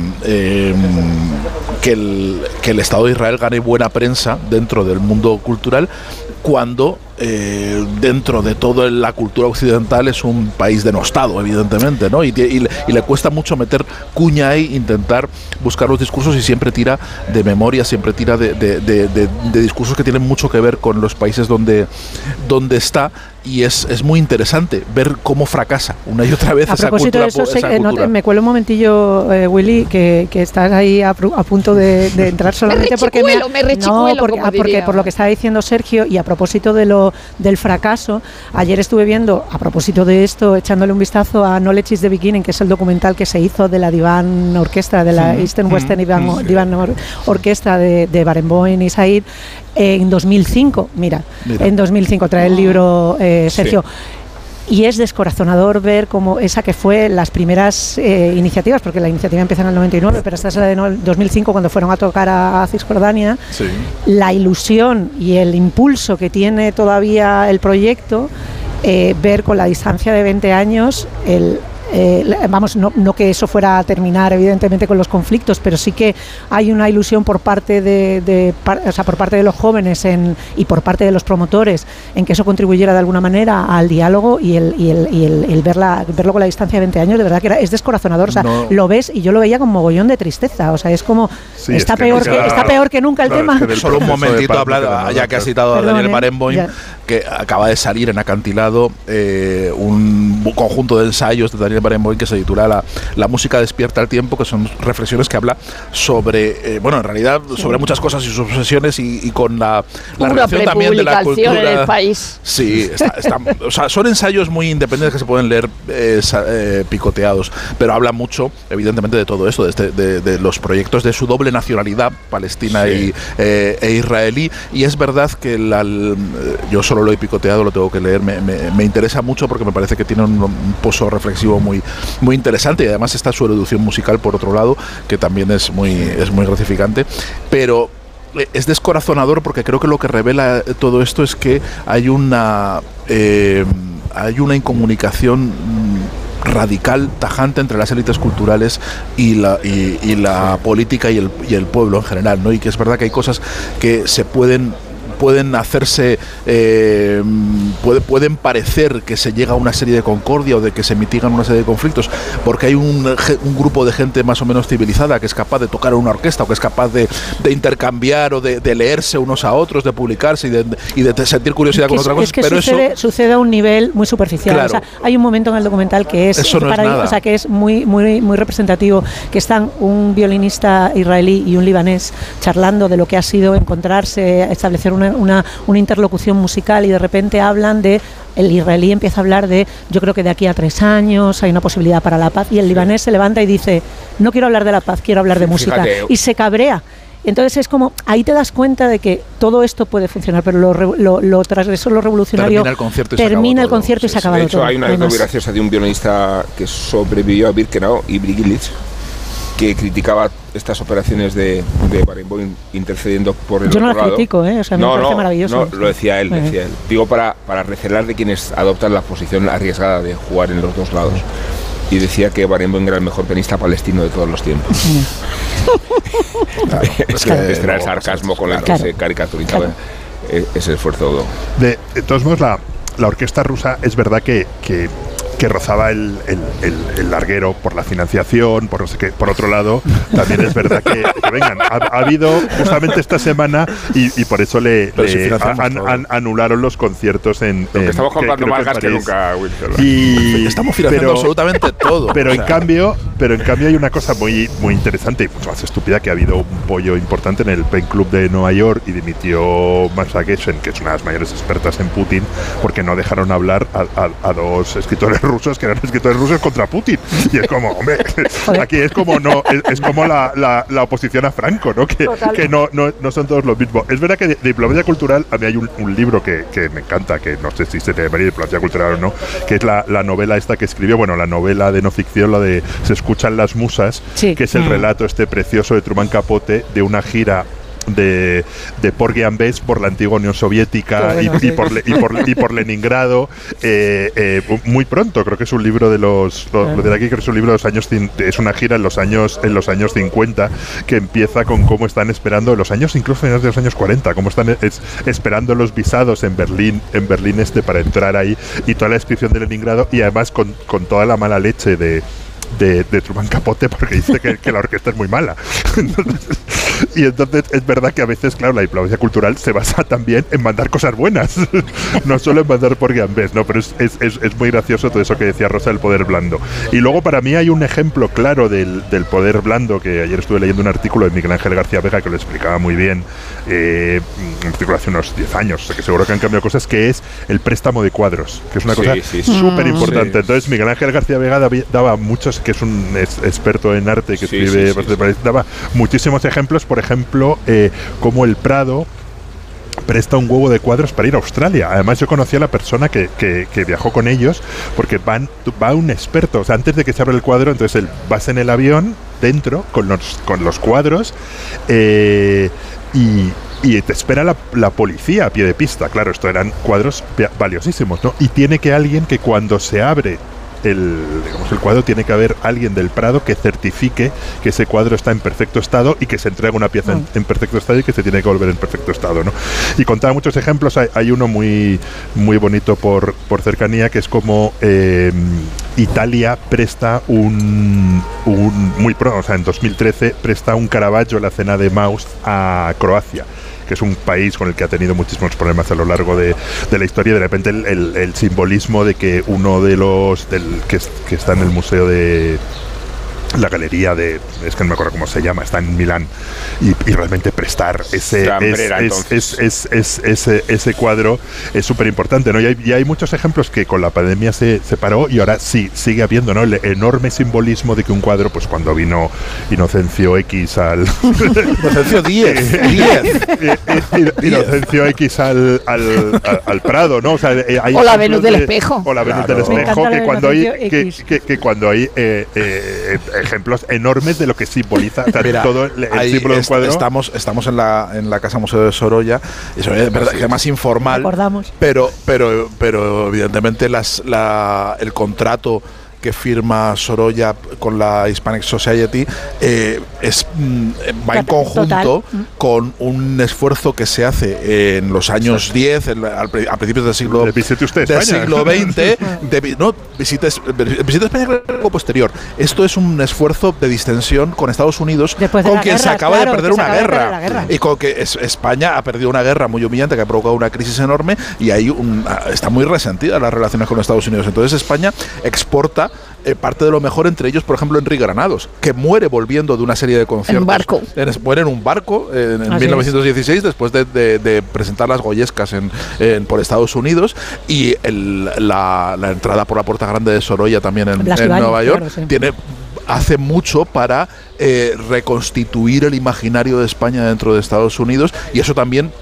el, que el Estado de Israel gane buena prensa dentro del mundo cultural cuando eh, dentro de toda la cultura occidental es un país denostado, evidentemente, ¿no? Y, le cuesta mucho meter cuña ahí, intentar buscar los discursos y siempre tira de memoria, siempre tira de, discursos que tienen mucho que ver con los países donde, donde está. Y es, es, muy interesante ver cómo fracasa una y otra vez a esa propósito de eso, me cuelo un momentillo, eh, Willy, que, que, estás ahí a, punto de, entrar solamente porque me, me no, porque, ah, porque por lo que estaba diciendo Sergio y a propósito de lo del fracaso, ayer estuve viendo a propósito de esto, echándole un vistazo a Knowledge is the Beginning, que es el documental que se hizo de la Divan Orquestra, de la Eastern Western Divan, Orquestra de, de Barenboim y Said en 2005. Mira, en 2005 trae el libro eh, Sergio. Y es descorazonador ver cómo esa que fue las primeras eh, iniciativas, porque la iniciativa empieza en el 99, pero esta es la de 2005 cuando fueron a tocar a, Cisjordania, la ilusión y el impulso que tiene todavía el proyecto, eh, ver con la distancia de 20 años el, eh, vamos, no, no, que eso fuera a terminar evidentemente con los conflictos, pero sí que hay una ilusión por parte de, o sea, por parte de los jóvenes en, y por parte de los promotores en que eso contribuyera de alguna manera al diálogo y el, y el, y el, verla, verlo con la distancia de 20 años, de verdad que era, es descorazonador, o sea, lo ves y yo lo veía con mogollón de tristeza, o sea, es como está peor que, está peor que nunca el tema. Solo un momentito hablar, ya que ha citado a Daniel Barenboim, que acaba de salir en acantilado eh, un conjunto de ensayos de Daniel Barenboim que se titula la, la, música despierta al tiempo, que son reflexiones que habla sobre, eh, bueno, en realidad sobre muchas cosas y sus obsesiones y, con la, la relación también de la cultura. En el país. Sí, o sea, son ensayos muy independientes que se pueden leer eh, picoteados, pero habla mucho, evidentemente, de todo esto, de, este, de, los proyectos de su doble nacionalidad, palestina y, e israelí, y es verdad que la, yo solo lo he picoteado, lo tengo que leer, me, me, interesa mucho porque me parece que tiene un, pozo reflexivo muy, muy interesante y además está su reducción musical por otro lado, que también es muy, es muy gratificante, pero eh, es descorazonador porque creo que lo que revela todo esto es que hay una eh, hay una incomunicación radical, tajante entre las élites culturales y la, y, la política y el, y el pueblo en general, ¿no? Y que es verdad que hay cosas que se pueden pueden hacerse, eh, pueden parecer que se llega a una serie de concordia o de que se mitigan una serie de conflictos, porque hay un, grupo de gente más o menos civilizada que es capaz de tocar una orquesta o que es capaz de, intercambiar o de, leerse unos a otros, de publicarse y de, sentir curiosidad con otra cosa. Es que pero sucede, sucede, a un nivel muy superficial. hay un momento en el documental que es, que es muy, muy, muy representativo, que están un violinista israelí y un libanés charlando de lo que ha sido encontrarse, establecer una una, una interlocución musical y de repente hablan de el israelí empieza a hablar de, yo creo que de aquí a tres años hay una posibilidad para la paz, y el libanés se levanta y dice, no quiero hablar de la paz, quiero hablar de música, y se cabrea. Entonces es como, ahí te das cuenta de que todo esto puede funcionar, pero lo, lo, lo transgresor, lo revolucionario termina el concierto y se acaba, todo. De hecho, hay una anécdota muy graciosa de un violinista que sobrevivió a Birkenau, Ibri Gillich, que criticaba estas operaciones de, de Barenboim intercediendo por el Yo no otro las critico, ¿eh? O sea, me no, parece no, maravilloso. No, lo decía él, decía él. Digo para, para recelar de quienes adoptan la posición arriesgada de jugar en los dos lados. Y decía que Barenboim era el mejor pianista palestino de todos los tiempos. es que este era el sarcasmo con el que Claro. se caricaturizaba eh, ese esfuerzo. De, de todos modos, la, la orquesta rusa es verdad que, que, que rozaba el, el- el- el larguero por la financiación, por no sé qué. Por otro lado, también es verdad que, que vengan, ha, ha habido justamente esta semana y, y por eso le, le an- an- anularon los conciertos en. Lo que en- estamos comprando más gas que nunca. Y Estamos financiando absolutamente todo. Pero O en cambio, pero en cambio hay una cosa muy muy interesante y mucho más estúpida que ha habido un pollo importante en el Pen Club de Nueva York y dimitió Masha Geshen, que es una de las mayores expertas en Putin, porque no dejaron hablar a, a- a dos escritores rusos que eran escritores rusos contra Putin. Y es como, hombre, aquí es como no es, es como la, la- la oposición a Franco, ¿no? Que, que no, no, no son todos los mismos. Es verdad que de, de diplomacia cultural, a mí hay un, un libro que, que me encanta, que no sé si se llamaría diplomacia cultural o no, que es la, la novela esta que escribió, bueno, la novela de no ficción, lo de Se escuchan las musas, Sí. que es el Mm. relato este precioso de Truman Capote de una gira de, de Porgy and Bess por la antigua Unión Soviética y, por, y, por, y por Leningrado eh, eh, muy pronto creo que es un libro de los lo, lo de aquí creo que es un libro de los años es una gira en los años en los años 50 que empieza con cómo están esperando los años incluso finales de los años 40 cómo están es- esperando los visados en Berlín en Berlín este para entrar ahí y toda la descripción de Leningrado y además con, con toda la mala leche de de, de Truman Capote porque dice que, que la orquesta es muy mala. Entonces, y entonces es verdad que a veces, claro, la diplomacia cultural se basa también en mandar cosas buenas, no solo en mandar por gambés, ¿no? Pero es, es, es, muy gracioso todo eso que decía Rosa del poder blando. Y luego para mí hay un ejemplo claro del, del poder blando, que ayer estuve leyendo un artículo de Miguel Ángel García Vega que lo explicaba muy bien, eh, un artículo hace unos 10 años, o sea que seguro que han cambiado cosas, que es el préstamo de cuadros, que es una Sí, cosa sí, sí. súper Mm. importante. Sí. Entonces Miguel Ángel García Vega daba muchos, que es un es- experto en arte que Sí, escribe, sí, sí, daba muchísimos ejemplos, por ejemplo, eh, como el Prado presta un huevo de cuadros para ir a Australia. Además, yo conocí a la persona que, viajó con ellos porque van, va un experto. Antes de que se abra el cuadro, entonces él, vas en el avión dentro con los, con los cuadros eh, y, te espera la, la policía a pie de pista. Claro, esto eran cuadros valiosísimos, ¿no? Y tiene que alguien que cuando se abre el, digamos, el cuadro tiene que haber alguien del Prado que certifique que ese cuadro está en perfecto estado y que se entrega una pieza en, en perfecto estado y que se tiene que volver en perfecto estado. ¿no? Y contaba muchos ejemplos, hay, hay uno muy, muy bonito por, por cercanía que es como eh, Italia presta un, un muy pronto, o sea, en 2013 presta un Caravaggio, la cena de Maus, a Croacia que es un país con el que ha tenido muchísimos problemas a lo largo de, la historia. De repente el, simbolismo de que uno de los que está en el museo de la galería de es que no me acuerdo cómo se llama está en Milán y, y realmente prestar ese Cambrera, es- es- es- es- ese, ese cuadro es súper importante ¿no? y, hay, y hay muchos ejemplos que con la pandemia se, se paró y ahora sí sigue habiendo ¿no? el enorme simbolismo de que un cuadro pues cuando vino Inocencio X al Inocencio 10, 10. Inocencio X al, al, al- al Prado, ¿no? O, sea, eh, hay O la Venus del de- espejo. O la Venus Claro. del espejo, que cuando hay, que, que- que cuando hay eh, eh, ejemplos enormes de lo que simboliza o sea, Mira, todo el, el símbolo de un est- cuadro. Estamos, estamos en, la, en la Casa Museo de Sorolla. Eso es verdad que además informal. Pero, pero, pero evidentemente las, la, el contrato que firma Sorolla con la Hispanic Society eh, es, mm, va en Total. conjunto Mm. con un esfuerzo que se hace en los años 10, en la- al a principios del siglo, Visite usted del siglo XX, de no, visites, visite España algo posterior. Esto es un esfuerzo de distensión con Estados Unidos, de con quien se guerra, acaba claro, de perder se una guerra. perder guerra. Y con que es- España ha perdido una guerra muy humillante que ha provocado una crisis enorme y ahí un- ah, está muy resentida las relaciones con Estados Unidos. Entonces España exporta eh, parte de lo mejor, entre ellos, por ejemplo, Enrique Granados, que muere volviendo de una serie de conciertos. En un barco. muere en un barco en, 1916, después de, presentar las Goyescas en, por Estados Unidos, y la, entrada por la Puerta Grande de Sorolla también en, Nueva York tiene hace mucho para eh, reconstituir el imaginario de España dentro de Estados Unidos y eso también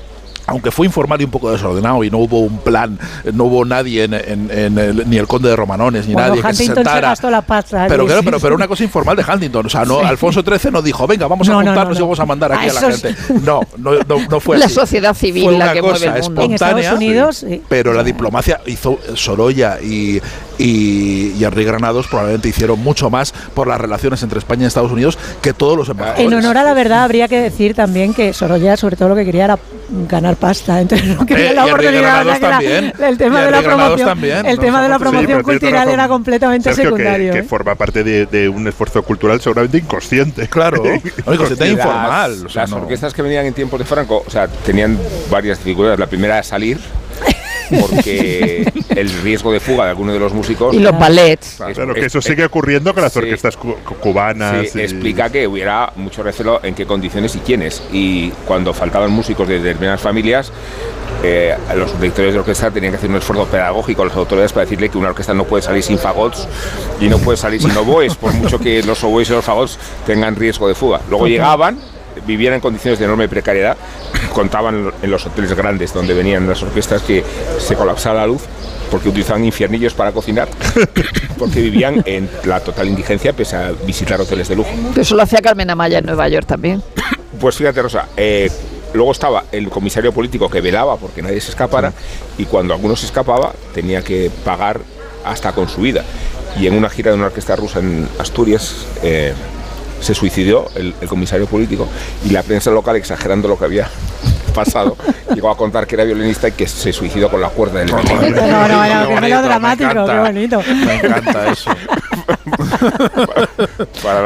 aunque fue informal y un poco desordenado y no hubo un plan, no hubo nadie en, ni el conde de Romanones ni nadie que se sentara. la pasta, pero, pero, pero una cosa informal de Huntington, o sea, no, Alfonso XIII no dijo, venga, vamos a juntarnos y vamos a mandar aquí a, la gente. No, no, no, fue la sociedad civil la que mueve el mundo. En Estados Unidos, pero la diplomacia hizo Sorolla y, y, y Henry Granados probablemente hicieron mucho más por las relaciones entre España y Estados Unidos que todos los embajadores. En honor a la verdad, habría que decir también que Sorolla, sobre todo, lo que quería era ganar pasta. Entonces no quería la oportunidad. el tema de la promoción, el tema de la promoción cultural era completamente secundario. Que, ¿eh? forma parte de, un esfuerzo cultural seguramente inconsciente. Claro, inconsciente informal. las orquestas que venían en tiempos de Franco, o sea, tenían varias dificultades. La primera es salir porque el riesgo de fuga de alguno de los músicos. Y los ballets. Claro, que eso sigue ocurriendo con las orquestas cubanas. Sí, explica que hubiera mucho recelo en qué condiciones y quiénes. Y cuando faltaban músicos de determinadas familias, eh, los directores de orquesta tenían que hacer un esfuerzo pedagógico a las autoridades para decirle que una orquesta no puede salir sin fagots y no puede salir sin oboes, por mucho que los oboes y los fagots tengan riesgo de fuga. Luego llegaban vivían en condiciones de enorme precariedad. Contaban en los hoteles grandes donde venían las orquestas que se colapsaba la luz porque utilizaban infiernillos para cocinar, porque vivían en la total indigencia pese a visitar hoteles de lujo. Eso lo hacía Carmen Amaya en Nueva York también. Pues fíjate, Rosa, eh, luego estaba el comisario político que velaba porque nadie se escapara y cuando alguno se escapaba tenía que pagar hasta con su vida. Y en una gira de una orquesta rusa en Asturias, eh, se suicidó el, comisario político y la prensa local, exagerando lo que había pasado, llegó a contar que era violinista y que se suicidó con la cuerda del violín. No, no, no, qué melodramático, qué bonito. Me encanta eso.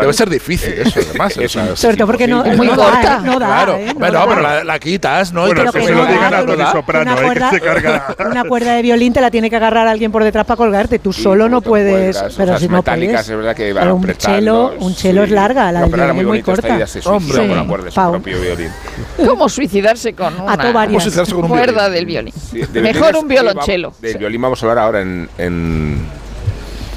Debe ser difícil eso, además. Es Sobre todo porque no, es muy corta. No da, claro. ¿eh? bueno, pero la, la, quitas, ¿no? Bueno, que se lo digan a todo soprano, una, cuerda, que se carga. una cuerda de violín te la tiene que agarrar alguien por detrás para colgarte. Tú solo no puedes. Pero si no puedes. Es verdad que pero un chelo, un chelo es larga, la del violín es muy corta. Suicidó con la cuerda de su propio violín. ¿Cómo suicidarse con una cuerda del violín? Mejor un violonchelo. Del violín vamos a hablar ahora en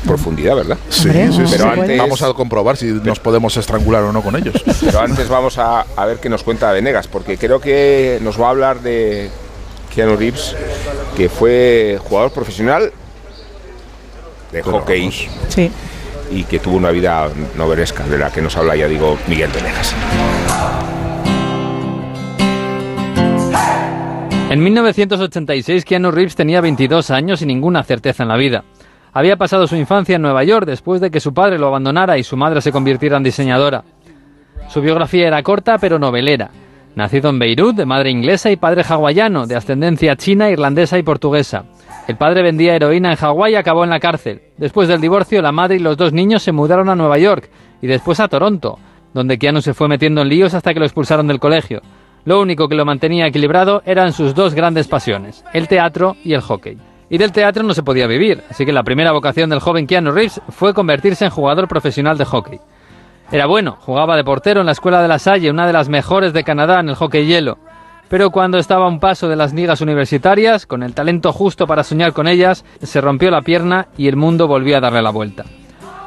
profundidad, ¿verdad? Sí, sí, pero antes, vamos a comprobar si nos podemos estrangular o no con ellos. Pero antes vamos a, ver qué nos cuenta Venegas, porque creo que nos va a hablar de Keanu Reeves, que fue jugador profesional de hockey. Sí. Y que tuvo una vida novelesca, de la que nos habla, ya digo, Miguel Venegas. En 1986, Keanu Reeves tenía 22 años y ninguna certeza en la vida. Había pasado su infancia en Nueva York después de que su padre lo abandonara y su madre se convirtiera en diseñadora. Su biografía era corta pero novelera. Nacido en Beirut, de madre inglesa y padre hawaiano, de ascendencia china, irlandesa y portuguesa. El padre vendía heroína en Hawái y acabó en la cárcel. Después del divorcio, la madre y los dos niños se mudaron a Nueva York y después a Toronto, donde Keanu se fue metiendo en líos hasta que lo expulsaron del colegio. Lo único que lo mantenía equilibrado eran sus dos grandes pasiones, el teatro y el hockey. Y del teatro no se podía vivir, así que la primera vocación del joven Keanu Reeves fue convertirse en jugador profesional de hockey. Era bueno, jugaba de portero en la escuela de la Salle, una de las mejores de Canadá en el hockey hielo. Pero cuando estaba a un paso de las ligas universitarias, con el talento justo para soñar con ellas, se rompió la pierna y el mundo volvió a darle la vuelta.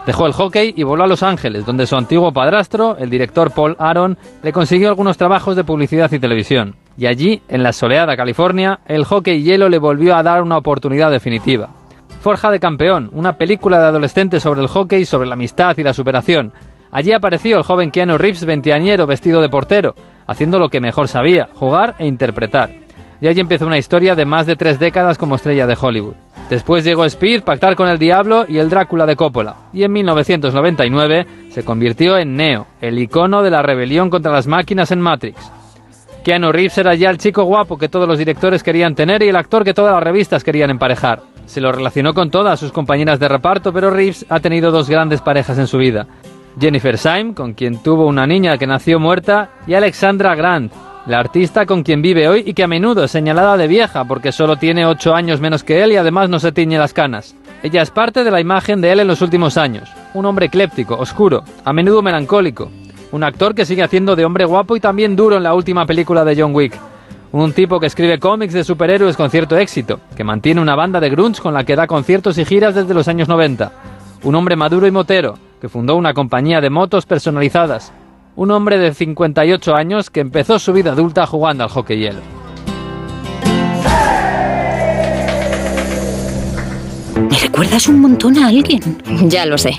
Dejó el hockey y voló a Los Ángeles, donde su antiguo padrastro, el director Paul Aaron, le consiguió algunos trabajos de publicidad y televisión. Y allí, en la soleada California, el hockey hielo le volvió a dar una oportunidad definitiva. Forja de Campeón, una película de adolescentes sobre el hockey, sobre la amistad y la superación. Allí apareció el joven Keanu Reeves veinteañero vestido de portero, haciendo lo que mejor sabía, jugar e interpretar y allí empezó una historia de más de tres décadas como estrella de Hollywood. Después llegó Speed, Pactar con el Diablo y el Drácula de Coppola, y en 1999 se convirtió en Neo, el icono de la rebelión contra las máquinas en Matrix. Keanu Reeves era ya el chico guapo que todos los directores querían tener y el actor que todas las revistas querían emparejar. Se lo relacionó con todas sus compañeras de reparto, pero Reeves ha tenido dos grandes parejas en su vida. Jennifer Syme, con quien tuvo una niña que nació muerta, y Alexandra Grant, la artista con quien vive hoy y que a menudo es señalada de vieja porque solo tiene 8 años menos que él y además no se tiñe las canas. Ella es parte de la imagen de él en los últimos años. Un hombre ecléptico, oscuro, a menudo melancólico. Un actor que sigue haciendo de hombre guapo y también duro en la última película de John Wick. Un tipo que escribe cómics de superhéroes con cierto éxito, que mantiene una banda de grunge con la que da conciertos y giras desde los años 90. Un hombre maduro y motero, que fundó una compañía de motos personalizadas. Un hombre de 58 años que empezó su vida adulta jugando al hockey hielo. Me recuerdas un montón a alguien. Ya lo sé.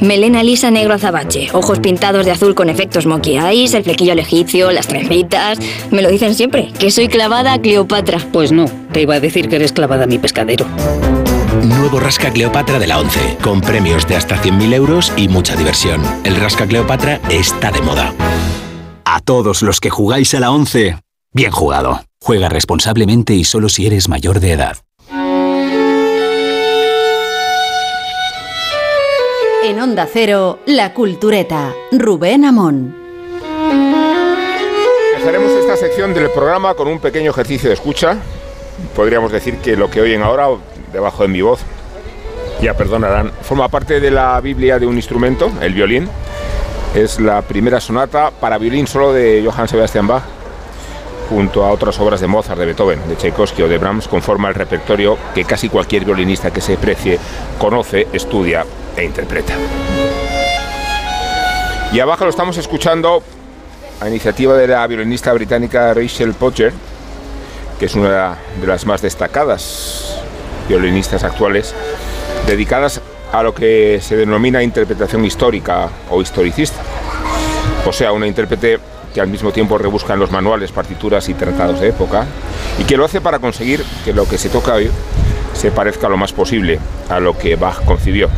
Melena lisa negro azabache, ojos pintados de azul con efectos monkey eyes, el flequillo al egipcio, las tremitas. Me lo dicen siempre, que soy clavada a Cleopatra. Pues no, te iba a decir que eres clavada a mi pescadero. Nuevo Rasca Cleopatra de la 11, con premios de hasta 100.000 euros y mucha diversión. El Rasca Cleopatra está de moda. A todos los que jugáis a la 11, bien jugado. Juega responsablemente y solo si eres mayor de edad. En Onda Cero, La Cultureta, Rubén Amón. Empezaremos esta sección del programa con un pequeño ejercicio de escucha. Podríamos decir que lo que oyen ahora, debajo de mi voz, ya perdonarán, forma parte de la Biblia de un instrumento, el violín. Es la primera sonata para violín solo de Johann Sebastian Bach, junto a otras obras de Mozart, de Beethoven, de Tchaikovsky o de Brahms, conforma el repertorio que casi cualquier violinista que se precie conoce, estudia e interpreta. Y abajo lo estamos escuchando a iniciativa de la violinista británica Rachel Potter, que es una de las más destacadas violinistas actuales, dedicadas a lo que se denomina interpretación histórica o historicista. O sea, una intérprete que al mismo tiempo rebusca en los manuales, partituras y tratados de época, y que lo hace para conseguir que lo que se toca hoy se parezca lo más posible a lo que Bach concibió.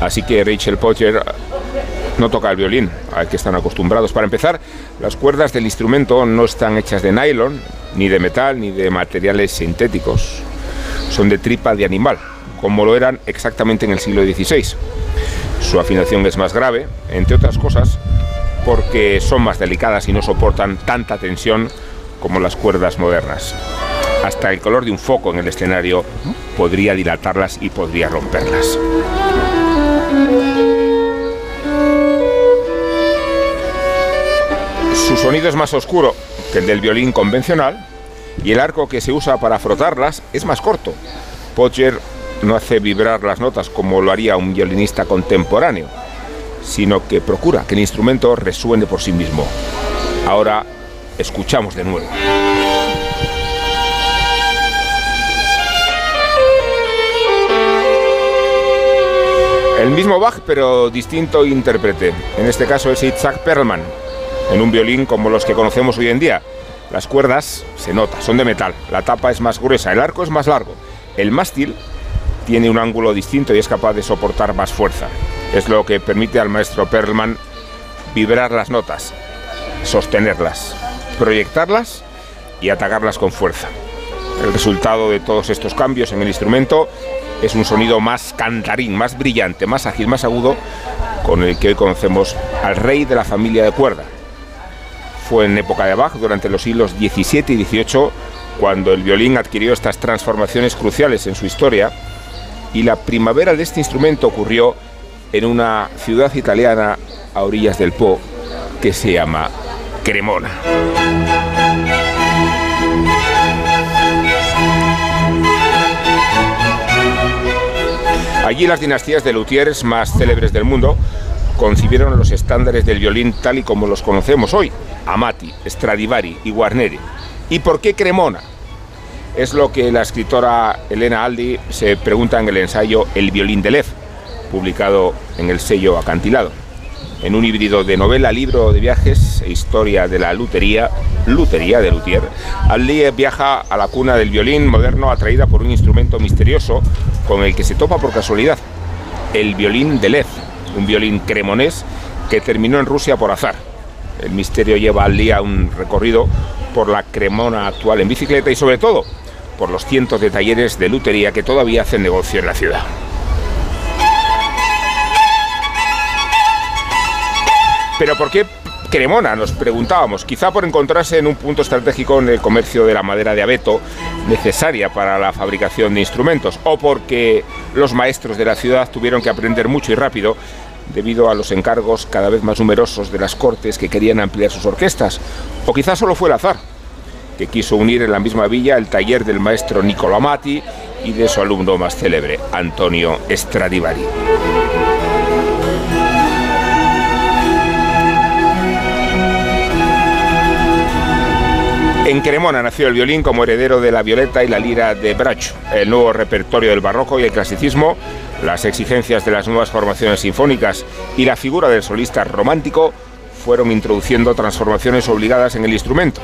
Así que Rachel Potter no toca el violín, al que están acostumbrados. Para empezar, las cuerdas del instrumento no están hechas de nylon, ni de metal, ni de materiales sintéticos. Son de tripa de animal, como lo eran exactamente en el siglo XVI. Su afinación es más grave, entre otras cosas, porque son más delicadas y no soportan tanta tensión como las cuerdas modernas. Hasta el color de un foco en el escenario podría dilatarlas y podría romperlas. Su sonido es más oscuro que el del violín convencional y el arco que se usa para frotarlas es más corto. Pocher no hace vibrar las notas como lo haría un violinista contemporáneo, sino que procura que el instrumento resuene por sí mismo. Ahora escuchamos de nuevo. El mismo Bach, pero distinto intérprete. En este caso es Itzhak Perlman, en un violín como los que conocemos hoy en día. Las cuerdas, se nota, son de metal. La tapa es más gruesa, el arco es más largo. El mástil tiene un ángulo distinto y es capaz de soportar más fuerza. Es lo que permite al maestro Perlman vibrar las notas, sostenerlas, proyectarlas y atacarlas con fuerza. El resultado de todos estos cambios en el instrumento es un sonido más cantarín, más brillante, más ágil, más agudo, con el que hoy conocemos al rey de la familia de cuerda. Fue en época de Bach, durante los siglos XVII y XVIII, cuando el violín adquirió estas transformaciones cruciales en su historia, y la primavera de este instrumento ocurrió en una ciudad italiana a orillas del Po que se llama Cremona. Allí las dinastías de luthiers más célebres del mundo concibieron los estándares del violín tal y como los conocemos hoy, Amati, Stradivari y Guarneri. ¿Y por qué Cremona? Es lo que la escritora Elena Aldi se pregunta en el ensayo El violín de Lev, publicado en el sello Acantilado. En un híbrido de novela, libro de viajes e historia de la lutería, lutería de luthier, Aldi viaja a la cuna del violín moderno atraída por un instrumento misterioso con el que se topa por casualidad, el violín de Lev, un violín cremonés que terminó en Rusia por azar. El misterio lleva al día un recorrido por la Cremona actual en bicicleta y sobre todo por los cientos de talleres de lutería que todavía hacen negocio en la ciudad. Pero ¿por qué Cremona, nos preguntábamos, quizá por encontrarse en un punto estratégico en el comercio de la madera de abeto necesaria para la fabricación de instrumentos, o porque los maestros de la ciudad tuvieron que aprender mucho y rápido debido a los encargos cada vez más numerosos de las cortes que querían ampliar sus orquestas, o quizá solo fue el azar, que quiso unir en la misma villa el taller del maestro Niccolo Amati y de su alumno más célebre, Antonio Stradivari. En Cremona nació el violín como heredero de la violeta y la lira de Bracho, el nuevo repertorio del barroco y el clasicismo, las exigencias de las nuevas formaciones sinfónicas y la figura del solista romántico fueron introduciendo transformaciones obligadas en el instrumento,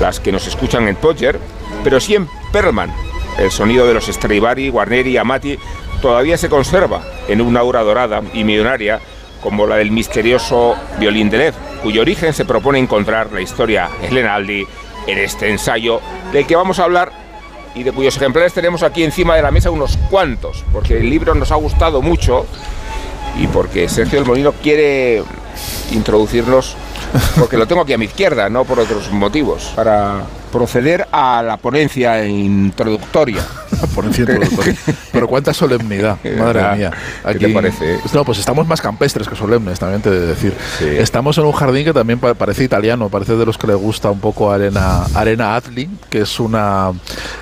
las que nos escuchan en Podger, pero sí en Perlman. El sonido de los Stradivari, Guarneri y Amati todavía se conserva en una aura dorada y millonaria como la del misterioso violín de Lev, cuyo origen se propone encontrar la historia Elena Aldi en este ensayo del que vamos a hablar y de cuyos ejemplares tenemos aquí encima de la mesa unos cuantos, porque el libro nos ha gustado mucho y porque Sergio del Molino quiere introducirnos, porque lo tengo aquí a mi izquierda, no por otros motivos, para proceder a la ponencia introductoria. ponencia introductoria. Pero cuánta solemnidad, madre mía. ¿Qué te parece? No, pues estamos más campestres que solemnes, también te de decir. Estamos en un jardín que también parece italiano, parece de los que le gusta un poco Arena, Arena Atli, que es una,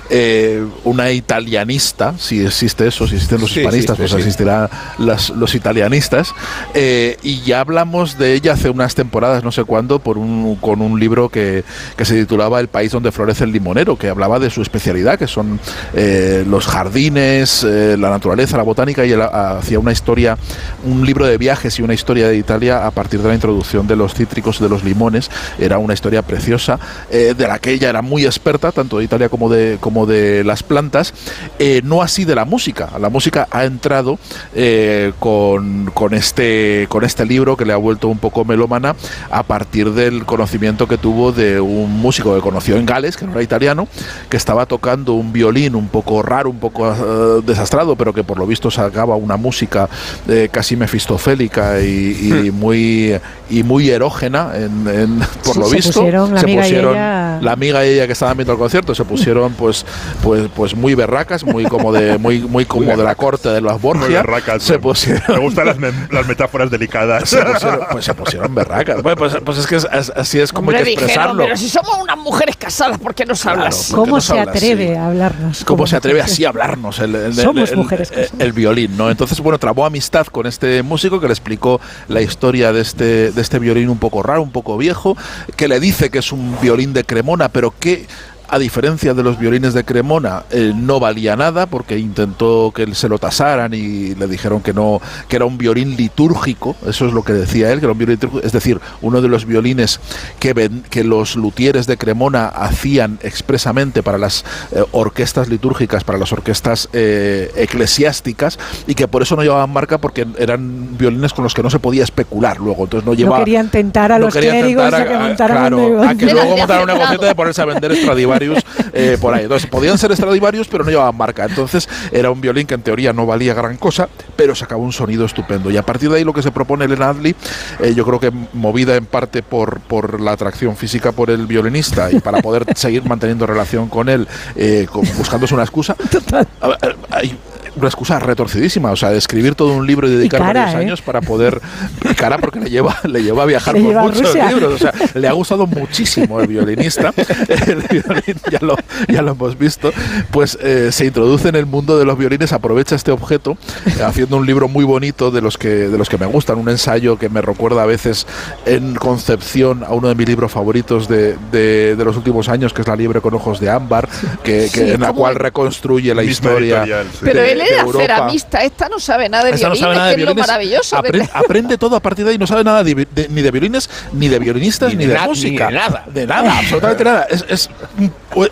eh, una italianista, si existe eso, si existen los hispanistas, pues existirán las, los italianistas. Eh, y ya hablamos de ella hace unas temporadas, no sé cuándo, por un, con un libro que, que se titulaba El país donde florece el limonero, que hablaba de su especialidad, que son eh, los jardines, eh, la naturaleza, la botánica, y él hacía una historia, un libro de viajes y una historia de Italia a partir de la introducción de los cítricos de los limones. Era una historia preciosa, eh, de la que ella era muy experta, tanto de Italia como de, como de las plantas, no así de la música. La música ha entrado con, con, este, con este libro que le ha vuelto un poco melómana a partir del conocimiento que tuvo de un músico que conoció en Gales, que no era italiano, que estaba tocando un violín un poco raro, un poco uh, desastrado, pero que por lo visto sacaba una música eh, casi mefistofélica y, y, hmm. muy y muy erógena, en, en, por sí, lo se visto. Pusieron, la se amiga pusieron y ella... la amiga y ella que estaban viendo el concierto, se pusieron pues pues pues muy berracas, muy como de muy muy como muy de la corte de los Borgia. Berracas, se pusieron Me gustan las, me las metáforas delicadas. Se pusieron, pues se pusieron berracas. Bueno, pues, pues es que es, así es como Hombre, hay que expresarlo. Dijeron, pero si somos unas mujeres casadas, ¿por qué nos hablas? Claro, ¿Cómo nos se atreve a hablarnos? ¿Cómo se atreve así a hablarnos el, el, Somos el- mujeres el- el violín, ¿no? Entonces, bueno, trabó amistad con este músico que le explicó la historia de este, de este violín un poco raro, un poco viejo, que le dice que es un violín de Cremona, pero que a diferencia de los violines de Cremona, eh, no valía nada porque intentó que se lo tasaran y le dijeron que no, que era un violín litúrgico, eso es lo que decía él, que era un violín litúrgico, es decir, uno de los violines que, ven- que los luthieres de Cremona hacían expresamente para las eh, orquestas litúrgicas, para las orquestas eh, eclesiásticas y que por eso no llevaban marca porque eran violines con los que no se podía especular luego, entonces no No llevaba querían tentar a no los clérigos a que montaran claro, un negocio. a que luego montaran un negocio de ponerse a vender Stradivarius eh, por ahí. Entonces, podían ser Stradivarius, pero no llevaban marca. Entonces, era un violín que en teoría no valía gran cosa, pero sacaba un sonido estupendo. Y a partir de ahí, lo que se propone Elena Adley, eh, yo creo que movida en parte por, por la atracción física por el violinista y para poder seguir manteniendo relación con él, eh, con- buscándose una excusa. A ver, Hay una excusa retorcidísima, o sea, de escribir todo un libro y dedicar cara, varios ¿eh? años para poder. cara, porque le lleva, le lleva a viajar Le por muchos Rusia. libros. O sea, le ha gustado muchísimo el violinista. El violín, ya lo, ya lo hemos visto. Pues eh, se introduce en el mundo de los violines, aprovecha este objeto, eh, haciendo un libro muy bonito de los que de los que me gustan, un ensayo que me recuerda a veces en concepción a uno de mis libros favoritos de, de- de los últimos años, que es La liebre con ojos de ámbar, que, que Sí, en la cual reconstruye la historia. editorial, sí. Pero él de era Europa. ceramista, esta no sabe nada de Esta no violines, sabe nada de que es lo violines. maravilloso. que Aprende, todo a partir de ahí, no sabe nada de, de- ni de violines, ni de violinistas, Ni ni, de de, na- ni música. de nada. De nada, absolutamente nada. Es, es,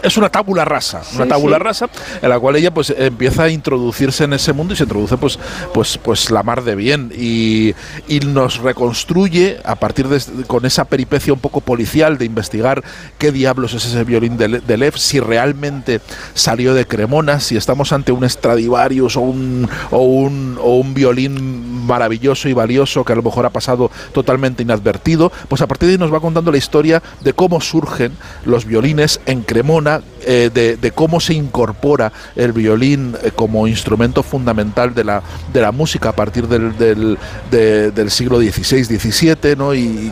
es una tábula rasa, una Sí, tábula sí. rasa en la cual ella pues empieza a introducirse en ese mundo y se introduce pues pues pues la mar de bien y, y nos reconstruye a partir de con esa peripecia un poco policial de investigar qué diablos es ese violín de, de Lev, si realmente salió de Cremona, si estamos ante un Stradivarius O un, o un, o un violín maravilloso y valioso que a lo mejor ha pasado totalmente inadvertido, pues a partir de ahí nos va contando la historia de cómo surgen los violines en Cremona, eh, de, cómo se incorpora el violín eh, como instrumento fundamental de la, de la música a partir del, del, siglo XVI, XVII, ¿no? Y,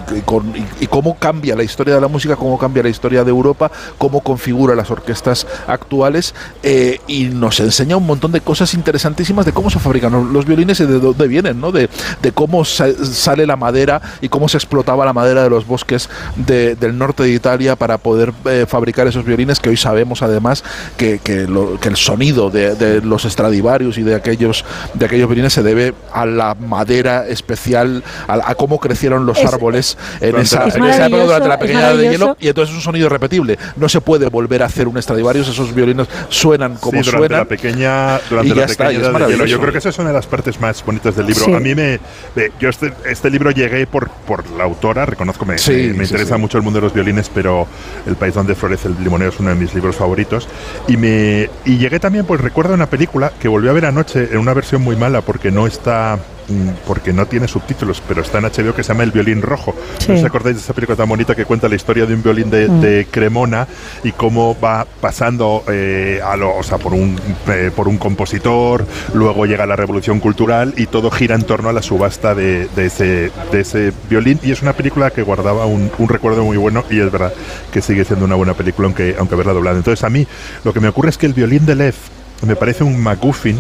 y, cómo cambia la historia de la música, cómo cambia la historia de Europa, cómo configura las orquestas actuales eh, y nos enseña un montón de cosas interesantísimas de cómo se fabrican los violines y de dónde vienen, ¿no? de, de cómo sale la madera y cómo se explotaba la madera de los bosques del norte de Italia para poder fabricar esos violines que hoy sabemos además que, que, el sonido de, los Stradivarius y de aquellos de aquellos violines se debe a la madera especial, a, cómo crecieron los árboles en esa, época durante la pequeña edad de hielo y entonces es un sonido repetible. No se puede volver a hacer un Stradivarius, esos violines suenan como sí, durante La pequeña, durante la Yo creo que esa es una de las partes más bonitas del libro. A mí me, yo este, este, libro llegué por, por la autora, reconozco, me, me, interesa mucho el mundo de los violines, pero El país donde florece el limonero es uno de mis libros favoritos. Y, me, y llegué también, pues recuerdo una película que volví a ver anoche en una versión muy mala porque no está porque no tiene subtítulos, pero está en HBO que se llama El violín rojo. ¿No os acordáis de esa película tan bonita que cuenta la historia de un violín de, mm. Cremona y cómo va pasando eh, a lo, o sea, por, un, eh, por un compositor, luego llega la revolución cultural y todo gira en torno a la subasta de, ese, de ese violín? Y es una película que guardaba un, recuerdo muy bueno y es verdad que sigue siendo una buena película, aunque, aunque verla doblada. Entonces, a mí lo que me ocurre es que el violín de Lev me parece un MacGuffin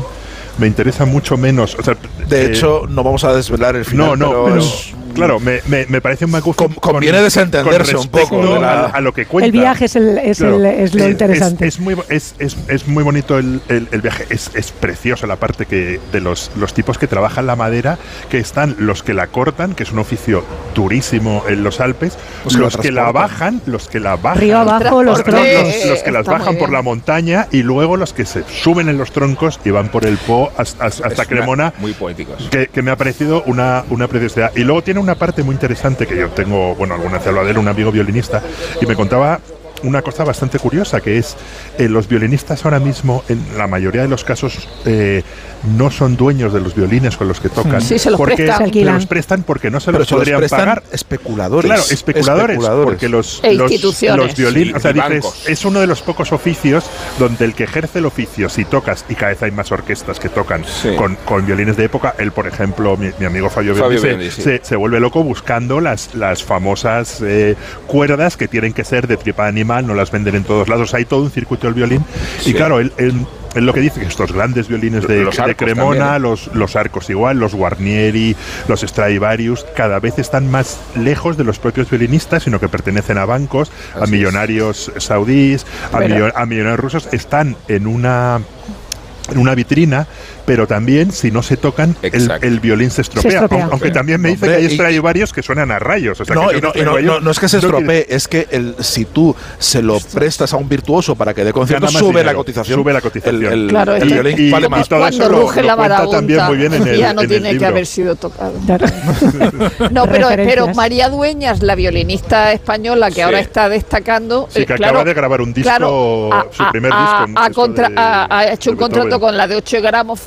me interesa mucho menos. de eh, hecho, no vamos a desvelar el final. No, no, Claro, me, me, parece un MacGuffin. conviene desentenderse un poco a, lo que cuenta. El viaje es, el, es, es lo interesante. Es, muy, es, es, muy bonito el, el, viaje. Es, precioso la parte que de los, los tipos que trabajan la madera, que están los que la cortan, que es un oficio durísimo en los Alpes, los, que la bajan, los que la bajan. Río abajo, los troncos. Los, que las bajan por la montaña y luego los que se suben en los troncos y van por el Po hasta, hasta, Cremona. muy poéticos. Que, que, me ha parecido una, una preciosidad. Y luego tiene una parte muy interesante que yo tengo, bueno, alguna vez de él, un amigo violinista, y me contaba una cosa bastante curiosa, que es eh, los violinistas ahora mismo, en la mayoría de los casos, eh, no son dueños de los violines con los que tocan. Sí, se los porque prestan. los prestan porque no se los podrían pagar. Especuladores. Claro, especuladores, porque los, e los, violines, o sea, dices, es uno de los pocos oficios donde el que ejerce el oficio, si tocas, y cada vez hay más orquestas que tocan con, con, violines de época, él, por ejemplo, mi, amigo Fabio, Fabio se, se, vuelve loco buscando las, las famosas eh, cuerdas que tienen que ser de tripa animal, no las venden en todos lados, hay todo un circuito del violín, y claro, él, lo que dice que estos grandes violines de, Cremona, los, los arcos igual, los Guarnieri, los Stradivarius, cada vez están más lejos de los propios violinistas, sino que pertenecen a bancos, a millonarios saudíes, a, a millonarios rusos, están en una en una vitrina pero también si no se tocan el, violín se estropea, aunque también me dice que hay varios que suenan a rayos no, no, es que se estropee es que el, si tú se lo prestas a un virtuoso para que dé concierto sube la cotización. sube la cotización. el, claro, el violín vale más. cuando ruge la marabunta ya no tiene que haber sido tocado. No pero, pero María Dueñas la violinista española que ahora está destacando sí, que eh, acaba de grabar un disco su primer disco ha hecho un contrato con la de 8 gramos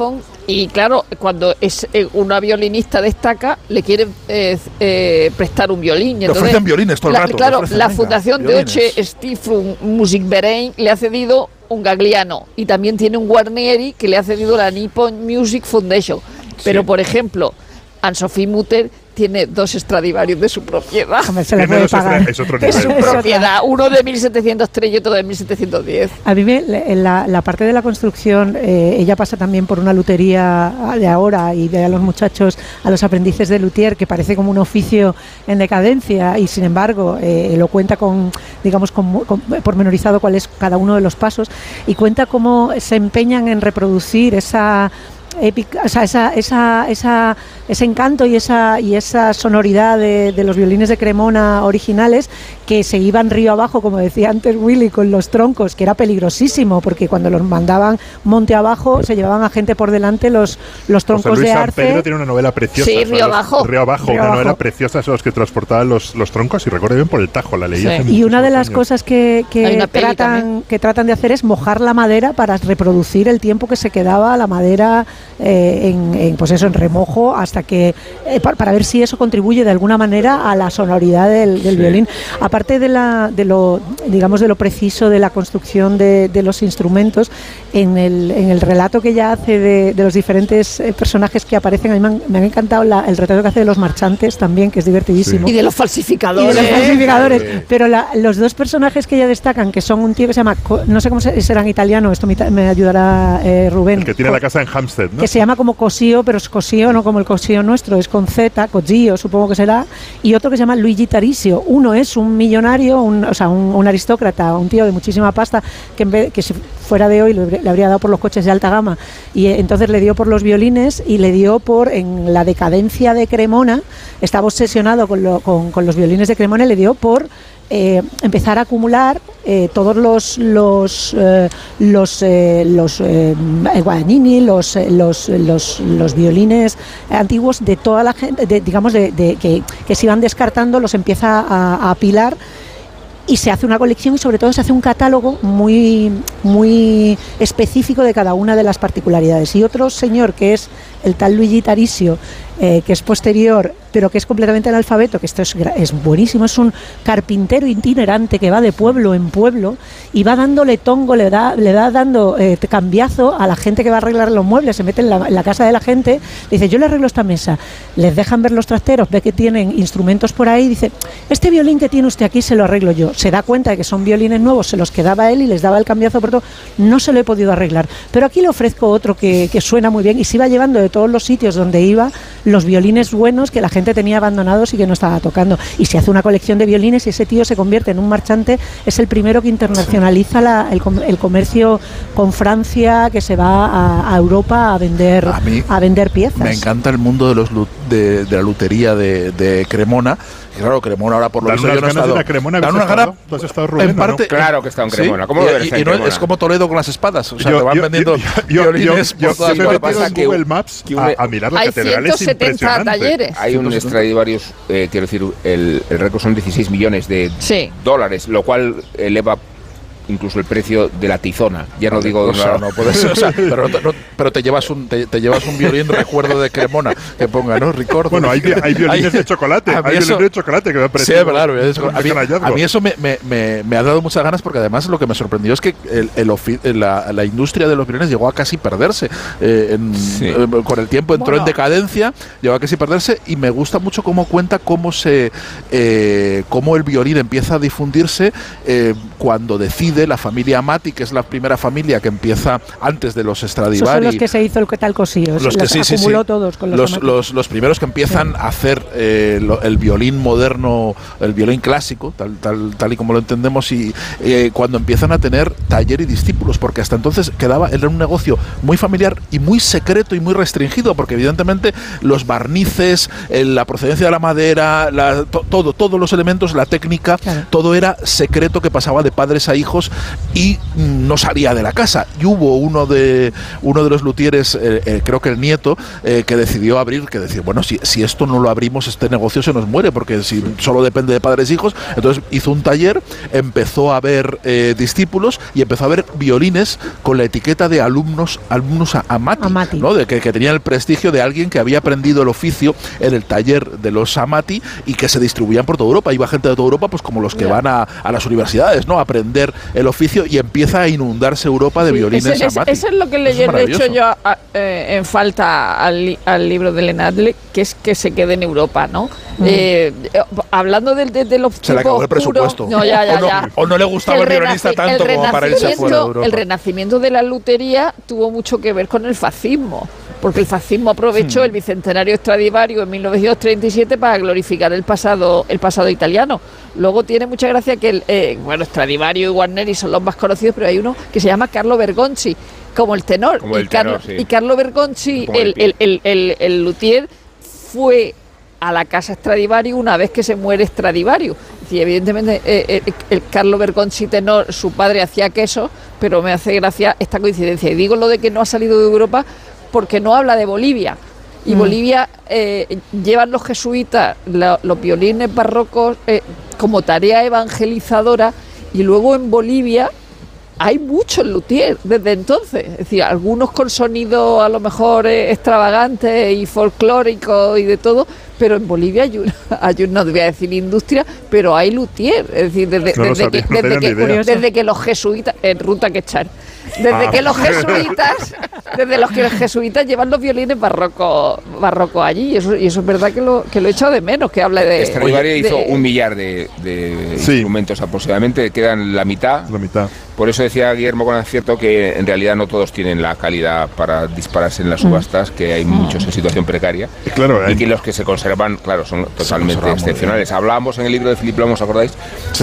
y claro, cuando es eh, una violinista destaca, le quieren eh, eh, prestar un violín. le ofrecen violines todo el rato. Claro, la fundación de Oche Stiftung Musikverein le ha cedido un Gagliano y también tiene un Guarnieri que le ha cedido la Nippon Music Foundation. Pero, por ejemplo, Anne-Sophie Mutter tiene dos Stradivarius de su propiedad. se le puede pagar. Es, otro de su propiedad, uno de 1703 y otro de 1710. A mí en la, parte de la construcción, eh, ella pasa también por una lutería de ahora y ve a los muchachos, a los aprendices de luthier, que parece como un oficio en decadencia y sin embargo eh, lo cuenta con, digamos, con, pormenorizado cuál es cada uno de los pasos y cuenta cómo se empeñan en reproducir esa épicos, o sea, esa, esa, esa, ese encanto y esa, y esa sonoridad de, de, los violines de Cremona originales que se iban río abajo, como decía antes Willy, con los troncos, que era peligrosísimo, porque cuando los mandaban monte abajo se llevaban a gente por delante los, los troncos de arce. Pedro tiene una novela preciosa. Sí, Río Abajo. Río Abajo, una novela preciosa son los que transportaban los, los troncos y recuerdo bien por el Tajo, la leí sí. Y una de las cosas que, que tratan, que tratan de hacer es mojar la madera para reproducir el tiempo que se quedaba la madera eh, en, pues eso, en remojo hasta que eh, para, ver si eso contribuye de alguna manera a la sonoridad del, del violín. Aparte de, la, de lo digamos de lo preciso de la construcción de, de los instrumentos, en el, en el, relato que ella hace de, de los diferentes eh, personajes que aparecen, a mí me, han, me ha encantado la, el retrato que hace de los marchantes también, que es divertidísimo. Sí. Y de los falsificadores. Y de los falsificadores. Sí. Pero la, los dos personajes que ella destacan, que son un tío que se llama, no sé cómo serán italiano, esto me, me ayudará eh, Rubén. El que tiene la casa en Hampstead, Que se llama como Cosío, pero es Cosío, no como el Cosío nuestro, es con Z, Cosío, supongo que será. Y otro que se llama Luigi Tarisio. Uno es un millonario, un, o sea, un, aristócrata, un tío de muchísima pasta, que, en vez, que si fuera de hoy le, habría dado por los coches de alta gama. Y eh, entonces le dio por los violines y le dio por, en la decadencia de Cremona, estaba obsesionado con, lo, con los violines de Cremona y le dio por eh, empezar a acumular eh, todos los los eh, los los Guadagnini, los, los, los, los violines antiguos de toda la gente, de, digamos, de, que, que se iban descartando, los empieza a, a apilar y se hace una colección y sobre todo se hace un catálogo muy muy específico de cada una de las particularidades. Y otro señor que es el tal Luigi Tarisio, eh, que es posterior, pero que es completamente analfabeto, que esto es, es, buenísimo, es un carpintero itinerante que va de pueblo en pueblo y va dándole tongo, le da, le da dando eh, cambiazo a la gente que va a arreglar los muebles, se mete en la, en la, casa de la gente, dice, yo le arreglo esta mesa, les dejan ver los trasteros, ve que tienen instrumentos por ahí, dice, este violín que tiene usted aquí se lo arreglo yo, se da cuenta de que son violines nuevos, se los quedaba él y les daba el cambiazo por todo, no se lo he podido arreglar, pero aquí le ofrezco otro que, que suena muy bien y se iba llevando de todos los sitios donde iba los violines buenos que la gente tenía abandonados y que no estaba tocando. Y se hace una colección de violines y ese tío se convierte en un marchante, es el primero que internacionaliza la, el, el, comercio con Francia, que se va a, a Europa a vender, a, a, vender piezas. Me encanta el mundo de, los, de, de la lutería de, de Cremona y claro, Cremona ahora por lo visto yo no he estado. De Cremona, Dan una gana, ¿Tú has estado Rubén, en parte, no? Claro que está en Cremona. ¿Cómo y, y, y no, es como Toledo con las espadas. O sea, yo, te van yo, vendiendo yo, violines yo, por todas yo, yo partes. en Google Maps a, a, mirar la Hay catedral es 170 talleres. Hay un Stradivarius, eh, quiero decir, el, el récord son 16 millones de sí. dólares, lo cual eleva incluso el precio de la tizona. Ya no, digo o sea, no puede ser, o sea, pero, no, pero, te llevas un te, te, llevas un violín recuerdo de Cremona que ponga, ¿no? Ricordo. Bueno, hay, hay violines de chocolate, hay violines de chocolate que me Sí, claro, a, mí, a mí eso me, me, me, me, ha dado muchas ganas porque además lo que me sorprendió es que el, el la, la, industria de los violines llegó a casi perderse. Eh, en, sí. eh, con el tiempo entró bueno. en decadencia, llegó a casi perderse y me gusta mucho cómo cuenta cómo se eh, cómo el violín empieza a difundirse eh, cuando decide la familia Amati, que es la primera familia que empieza antes de los Stradivari. Esos son los que se hizo el tal cosío, los que sí, acumuló sí, sí. todos con los, los, los, los, primeros que empiezan a hacer eh, lo, el violín moderno, el violín clásico, tal, tal, tal y como lo entendemos, y eh, cuando empiezan a tener taller y discípulos, porque hasta entonces quedaba, era un negocio muy familiar y muy secreto y muy restringido, porque evidentemente los barnices, la procedencia de la madera, la, to, todo, todos los elementos, la técnica, claro. todo era secreto que pasaba de padres a hijos y no salía de la casa. Y hubo uno de, uno de los luthieres, eh, eh, creo que el nieto, eh, que decidió abrir, que decía, bueno, si, si, esto no lo abrimos, este negocio se nos muere, porque si solo depende de padres e hijos, entonces hizo un taller, empezó a ver discípulos y empezó a ver violines con la etiqueta de alumnos, alumnos amati, amati. ¿no? de que, que tenían el prestigio de alguien que había aprendido el oficio en el taller de los amati y que se distribuían por toda Europa. Iba gente de toda Europa, pues como los que yeah. van a, a, las universidades, ¿no? A aprender el oficio y empieza a inundarse Europa de sí, violines ese. Eso es lo que le he hecho yo a, eh, en falta al, al, libro de Lenadle, que es que se quede en Europa, ¿no? Mm. Eh, hablando del de, de, de Se le acabó el presupuesto. No, ya, ya, o, no, ya. o, no, le gustaba el, el violinista tanto el como para irse fuera de Europa. El renacimiento de la lutería tuvo mucho que ver con el fascismo porque el fascismo aprovechó el bicentenario Stradivario en 1937 para glorificar el pasado el pasado italiano. Luego tiene mucha gracia que el, eh, bueno Stradivario y Guarneri son los más conocidos, pero hay uno que se llama Carlo Bergonzi, como el tenor. y, Carlo, y Carlo Bergonzi, el, el, el, el, luthier, fue a la casa Stradivari una vez que se muere Stradivari. Y evidentemente eh, eh, el Carlo Bergonzi tenor, su padre hacía queso, pero me hace gracia esta coincidencia. Y digo lo de que no ha salido de Europa porque no habla de Bolivia. Y mm. Bolivia eh, llevan los jesuitas los violines barrocos como tarea evangelizadora y luego en Bolivia hay muchos luthier desde entonces, es decir, algunos con sonido a lo mejor extravagante y folclórico y de todo, pero en Bolivia hay, una, hay no voy a decir industria, pero hay luthier, es decir, desde, que, desde, que, los jesuitas, en ruta que echar, desde ah. que los jesuitas, desde los que los jesuitas llevan los violines barroco, barroco allí, y eso, y eso es verdad que lo, que lo he echado de menos, que habla de... Stradivari hizo un millar de, de instrumentos aproximadamente, quedan la mitad. La mitad. Por eso decía Guillermo con acierto que en realidad no todos tienen la calidad para dispararse en las subastas, que hay muchos en situación precaria. Claro, y que los que se conservan, claro, son totalmente excepcionales. Hablábamos en el libro de Philip ¿os acordáis?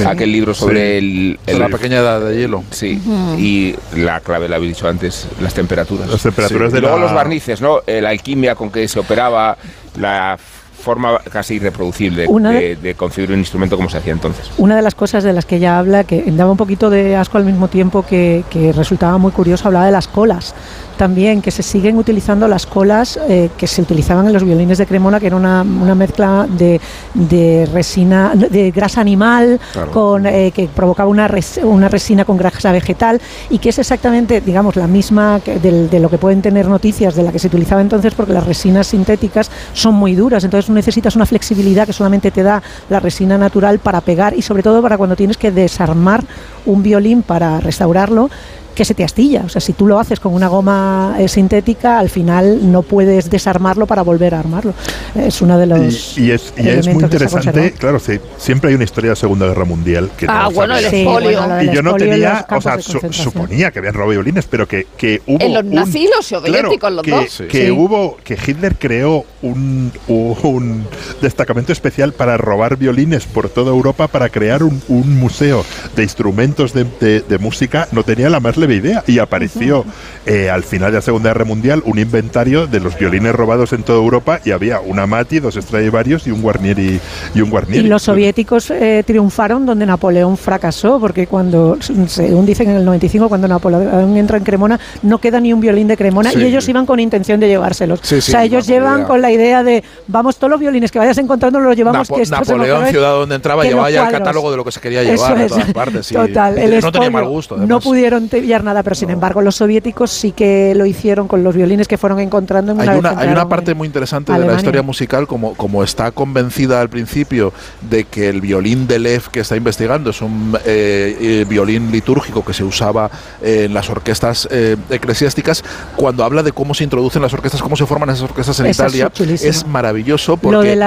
Aquel libro sobre el, La pequeña edad de hielo. Sí, y la clave, la habéis dicho antes, las temperaturas. Las temperaturas de Luego los barnices, ¿no? Eh, la alquimia con que se operaba, la forma casi irreproducible de, de, concebir un instrumento como se hacía entonces. Una de las cosas de las que ella habla, que daba un poquito de asco al mismo tiempo que, que resultaba muy curioso, hablaba de las colas también que se siguen utilizando las colas eh, que se utilizaban en los violines de Cremona, que era una, una mezcla de, de, resina, de grasa animal con, eh, que provocaba una, una resina con grasa vegetal y que es exactamente, digamos, la misma de, de, lo que pueden tener noticias de la que se utilizaba entonces, porque las resinas sintéticas son muy duras, entonces necesitas una flexibilidad que solamente te da la resina natural para pegar y sobre todo para cuando tienes que desarmar un violín para restaurarlo que se te astilla. O sea, si tú lo haces con una goma eh, sintética, al final no puedes desarmarlo para volver a armarlo. Es uno de los. Y, es, muy interesante, claro, sí, siempre hay una historia de la Segunda Guerra Mundial. Que ah, bueno, el espolio. y yo no tenía, o sea, suponía que habían robado violines, pero que, que hubo. En los nazis los soviéticos, los dos. Que hubo, que Hitler creó un, un destacamento especial para robar violines por toda Europa para crear un, un museo de instrumentos de, de, de música. No tenía la más idea. Y apareció eh, al final de la Segunda Guerra Mundial un inventario de los violines robados en toda Europa y había una Mati, dos Stradivarius y un Guarnieri. Y, un Guarnieri. y los soviéticos eh, triunfaron donde Napoleón fracasó, porque cuando, según dicen en el 95, cuando Napoleón entra en Cremona, no queda ni un violín de Cremona y ellos iban con intención de llevárselos. o sea, ellos llevan con la idea de, vamos, todos los violines que vayas encontrando los llevamos. que Napoleón, ciudad donde entraba, llevaba ya el catálogo de lo que se quería llevar a todas partes. Total, no tenía mal gusto. No pudieron nada, pero sin embargo los soviéticos sí que lo hicieron con los violines que fueron encontrando en Hay una, hay una parte muy interesante de la historia musical, como, como está convencida al principio de que el violín de Lev que está investigando es un eh, eh, violín litúrgico que se usaba en las orquestas eh, eclesiásticas, cuando habla de cómo se introducen las orquestas, cómo se forman esas orquestas en Italia, es, maravilloso porque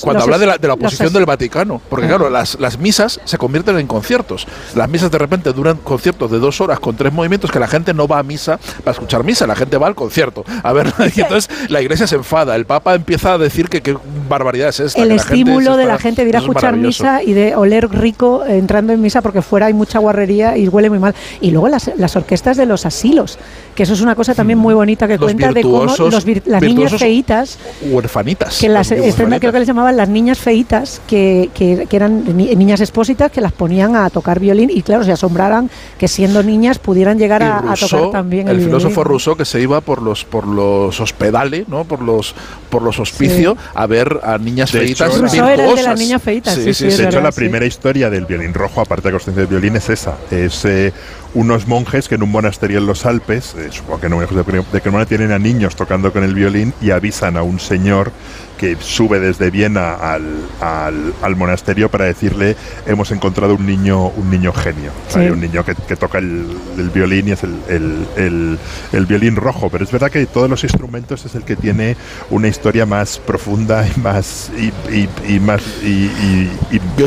cuando habla de la, de la oposición del Vaticano, porque claro, las, las misas se convierten en conciertos. Las misas de repente duran conciertos de dos horas con tres movimientos que la gente no va a misa para escuchar misa, la gente va al concierto. A ver, y entonces la iglesia se enfada, el Papa empieza a decir que qué barbaridad es esta. El estímulo de la gente de ir a escuchar misa y de oler rico entrando en misa porque fuera hay mucha guarrería y huele muy mal. Y luego las, las orquestas de los asilos, que eso es una cosa también muy bonita que cuenta de cómo los las niñas feitas. Huerfanitas. Que las, creo que les llamaban las niñas feitas, que, que, que eran niñas expósitas que las ponían a tocar violín y claro, se asombraran que siendo niñas pudieran llegar a, tocar también el, filósofo Rousseau que se iba por los por los hospedales, ¿no? Por los por los hospicios a ver a niñas feitas. Rousseau era el de las niñas feitas. Sí, sí, de hecho, la primera historia del violín rojo, aparte de Constancia del violín, es esa. Es eh, unos monjes que en un monasterio en los Alpes, eh, supongo que no de, de Cremona, tienen a niños tocando con el violín y avisan a un señor que sube desde Viena al, al, monasterio para decirle hemos encontrado un niño un niño genio un niño que, toca el, violín y es el, el, violín rojo. Pero es verdad que de todos los instrumentos es el que tiene una historia más profunda y más y, y, más y,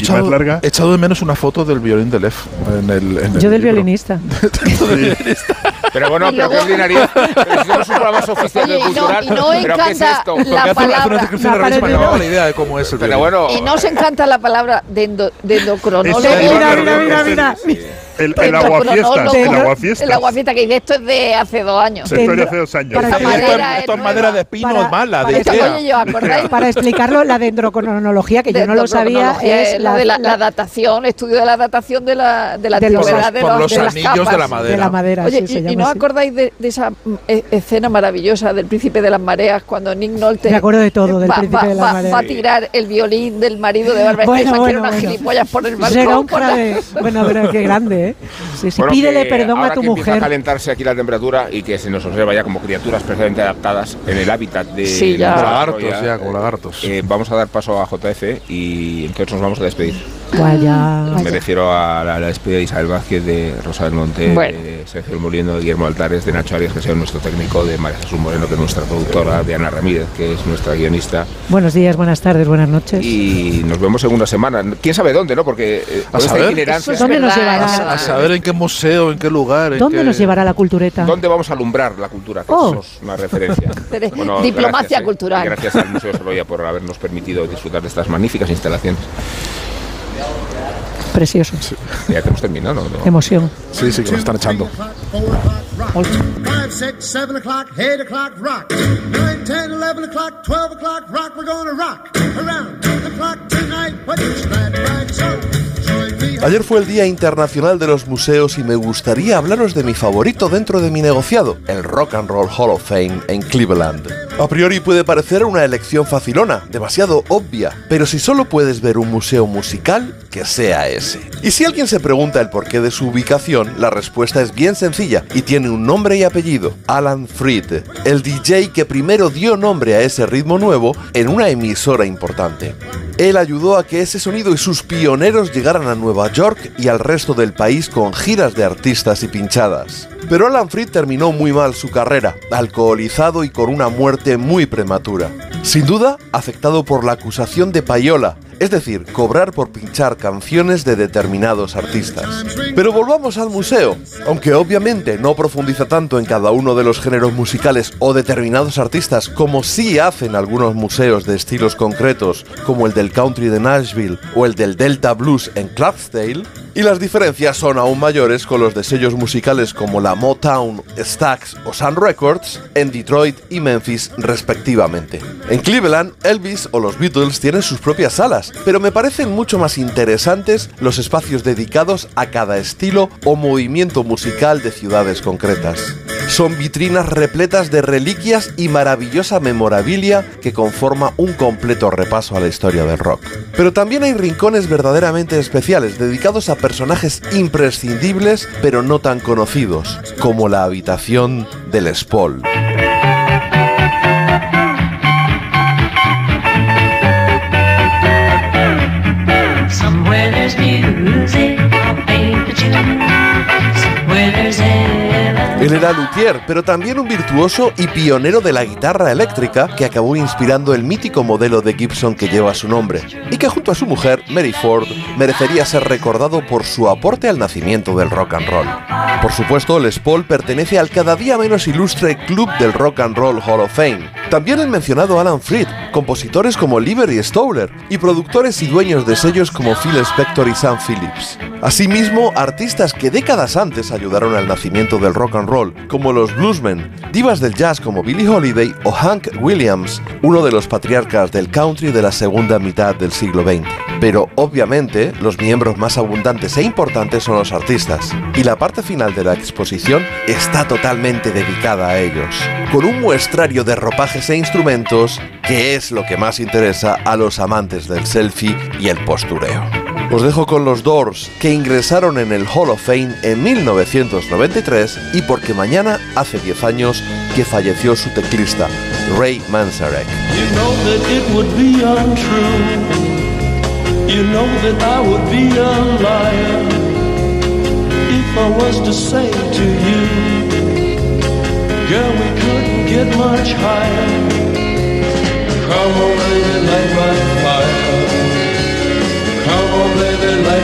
más larga. he echado de menos una foto del violín de Lev en el, yo del violinista pero bueno pero qué ordinaria pero si no es un programa sofisticado cultural pero qué es esto la palabra la idea de cómo es el Pero bueno, y nos encanta la palabra de, endo, de endocronólogo. Mira, mira, mira, mira. El, el aguafiestas. No, el aguafiestas. El que dice esto es de hace dos años. Esto es de hace dos años. Esto, madera esto es madera de espino mala, de para, para explicarlo, la dendrocronología, que yo no lo sabía, es la, de la, datación, estudio de la datación de la, de la de los, de, los, los anillos de la madera. De la madera Oye, sí, y, y, no acordáis de, de, esa e, escena maravillosa del príncipe de las mareas cuando Nick Nolte Me acuerdo de todo del va, príncipe va, de las mareas. Va a tirar el violín del marido de Barbara bueno, bueno, bueno, unas bueno. gilipollas por el balcón. Será un de... Bueno, pero qué grande, ¿eh? Sí, sí. Bueno, Pídele perdón ahora a tu que mujer. Empieza a calentarse aquí la temperatura y que se nos observa ya como criaturas perfectamente adaptadas en el hábitat de, sí, ya. lagartos, ya, como lagartos. Eh, vamos a dar paso a JF y entonces nos vamos a despedir. Vaya. Me refiero a la, la, despedida de Isabel Vázquez, de Rosa del Monte, bueno. de Sergio Molino, de Guillermo Altares, de Nacho Arias, que es nuestro técnico, de María Jesús Moreno, que es nuestra productora, de Ana Ramírez, que es nuestra guionista. Buenos días, buenas tardes, buenas noches. Y nos vemos en una semana. ¿Quién sabe dónde, no? Porque eh, a saber, ¿Dónde nos llevará? A, a, saber en qué museo, en qué lugar. En ¿Dónde qué... nos llevará la cultureta? ¿Dónde vamos a alumbrar la cultura? Que oh. es una referencia. bueno, Diplomacia gracias, cultural. Eh, gracias al Museo Soloya por habernos permitido disfrutar de estas magníficas instalaciones. Precioso. Sí. Ya que hemos terminado, ¿no? Emoción. Sí, sí, que nos están echando. Ayer fue el Día Internacional de los Museos y me gustaría hablaros de mi favorito dentro de mi negociado, el Rock and Roll Hall of Fame en Cleveland. A priori puede parecer una elección facilona, demasiado obvia, pero si solo puedes ver un museo musical, que sea ese. Y si alguien se pregunta el porqué de su ubicación, la respuesta es bien sencilla y tiene un nombre y apellido, Alan Freed, el DJ que primero dio nombre a ese ritmo nuevo en una emisora importante. Él ayudó a que ese sonido y sus pioneros llegaran a Nueva York y al resto del país con giras de artistas y pinchadas. Pero Alan Freed terminó muy mal su carrera, alcoholizado y con una muerte muy prematura. Sin duda, afectado por la acusación de payola, es decir, cobrar por pinchar canciones de determinados artistas. Pero volvamos al museo, aunque obviamente no profundiza tanto en cada uno de los géneros musicales o determinados artistas como sí hacen algunos museos de estilos concretos, como el del country de Nashville o el del Delta Blues en Clarksdale, y las diferencias son aún mayores con los de sellos musicales como la Motown, Stax o Sun Records en Detroit y Memphis respectivamente. En Cleveland, Elvis o los Beatles tienen sus propias salas, pero me parecen mucho más interesantes los espacios dedicados a cada estilo o movimiento musical de ciudades concretas. Son vitrinas repletas de reliquias y maravillosa memorabilia que conforma un completo repaso a la historia del rock. Pero también hay rincones verdaderamente especiales dedicados a personajes imprescindibles pero no tan conocidos, como la habitación del Les era luthier, pero también un virtuoso y pionero de la guitarra eléctrica que acabó inspirando el mítico modelo de Gibson que lleva su nombre, y que junto a su mujer, Mary Ford, merecería ser recordado por su aporte al nacimiento del rock and roll. Por supuesto, Les Paul pertenece al cada día menos ilustre club del Rock and Roll Hall of Fame. También el mencionado Alan Freed, compositores como Liberty Stoller y productores y dueños de sellos como Phil Spector y Sam Phillips. Asimismo, artistas que décadas antes ayudaron al nacimiento del rock and roll, como los bluesmen, divas del jazz como Billie Holiday o Hank Williams, uno de los patriarcas del country de la segunda mitad del siglo XX. Pero obviamente, los miembros más abundantes e importantes son los artistas, y la parte final de la exposición está totalmente dedicada a ellos, con un muestrario de ropajes e instrumentos que es lo que más interesa a los amantes del selfie y el postureo. Os dejo con los Doors, que ingresaron en el Hall of Fame en 1993 y porque mañana hace 10 años que falleció su teclista, Ray Manzarek. You know that it would be untrue. You know that I would be a liar if I was to say to you, girl, we couldn't get much higher. Come on, baby,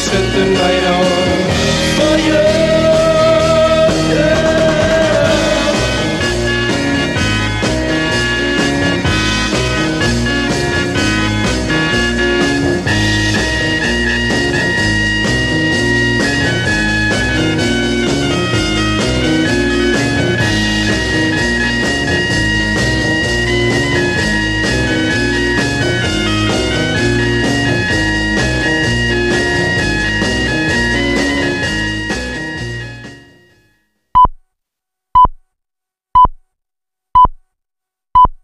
spent the night on.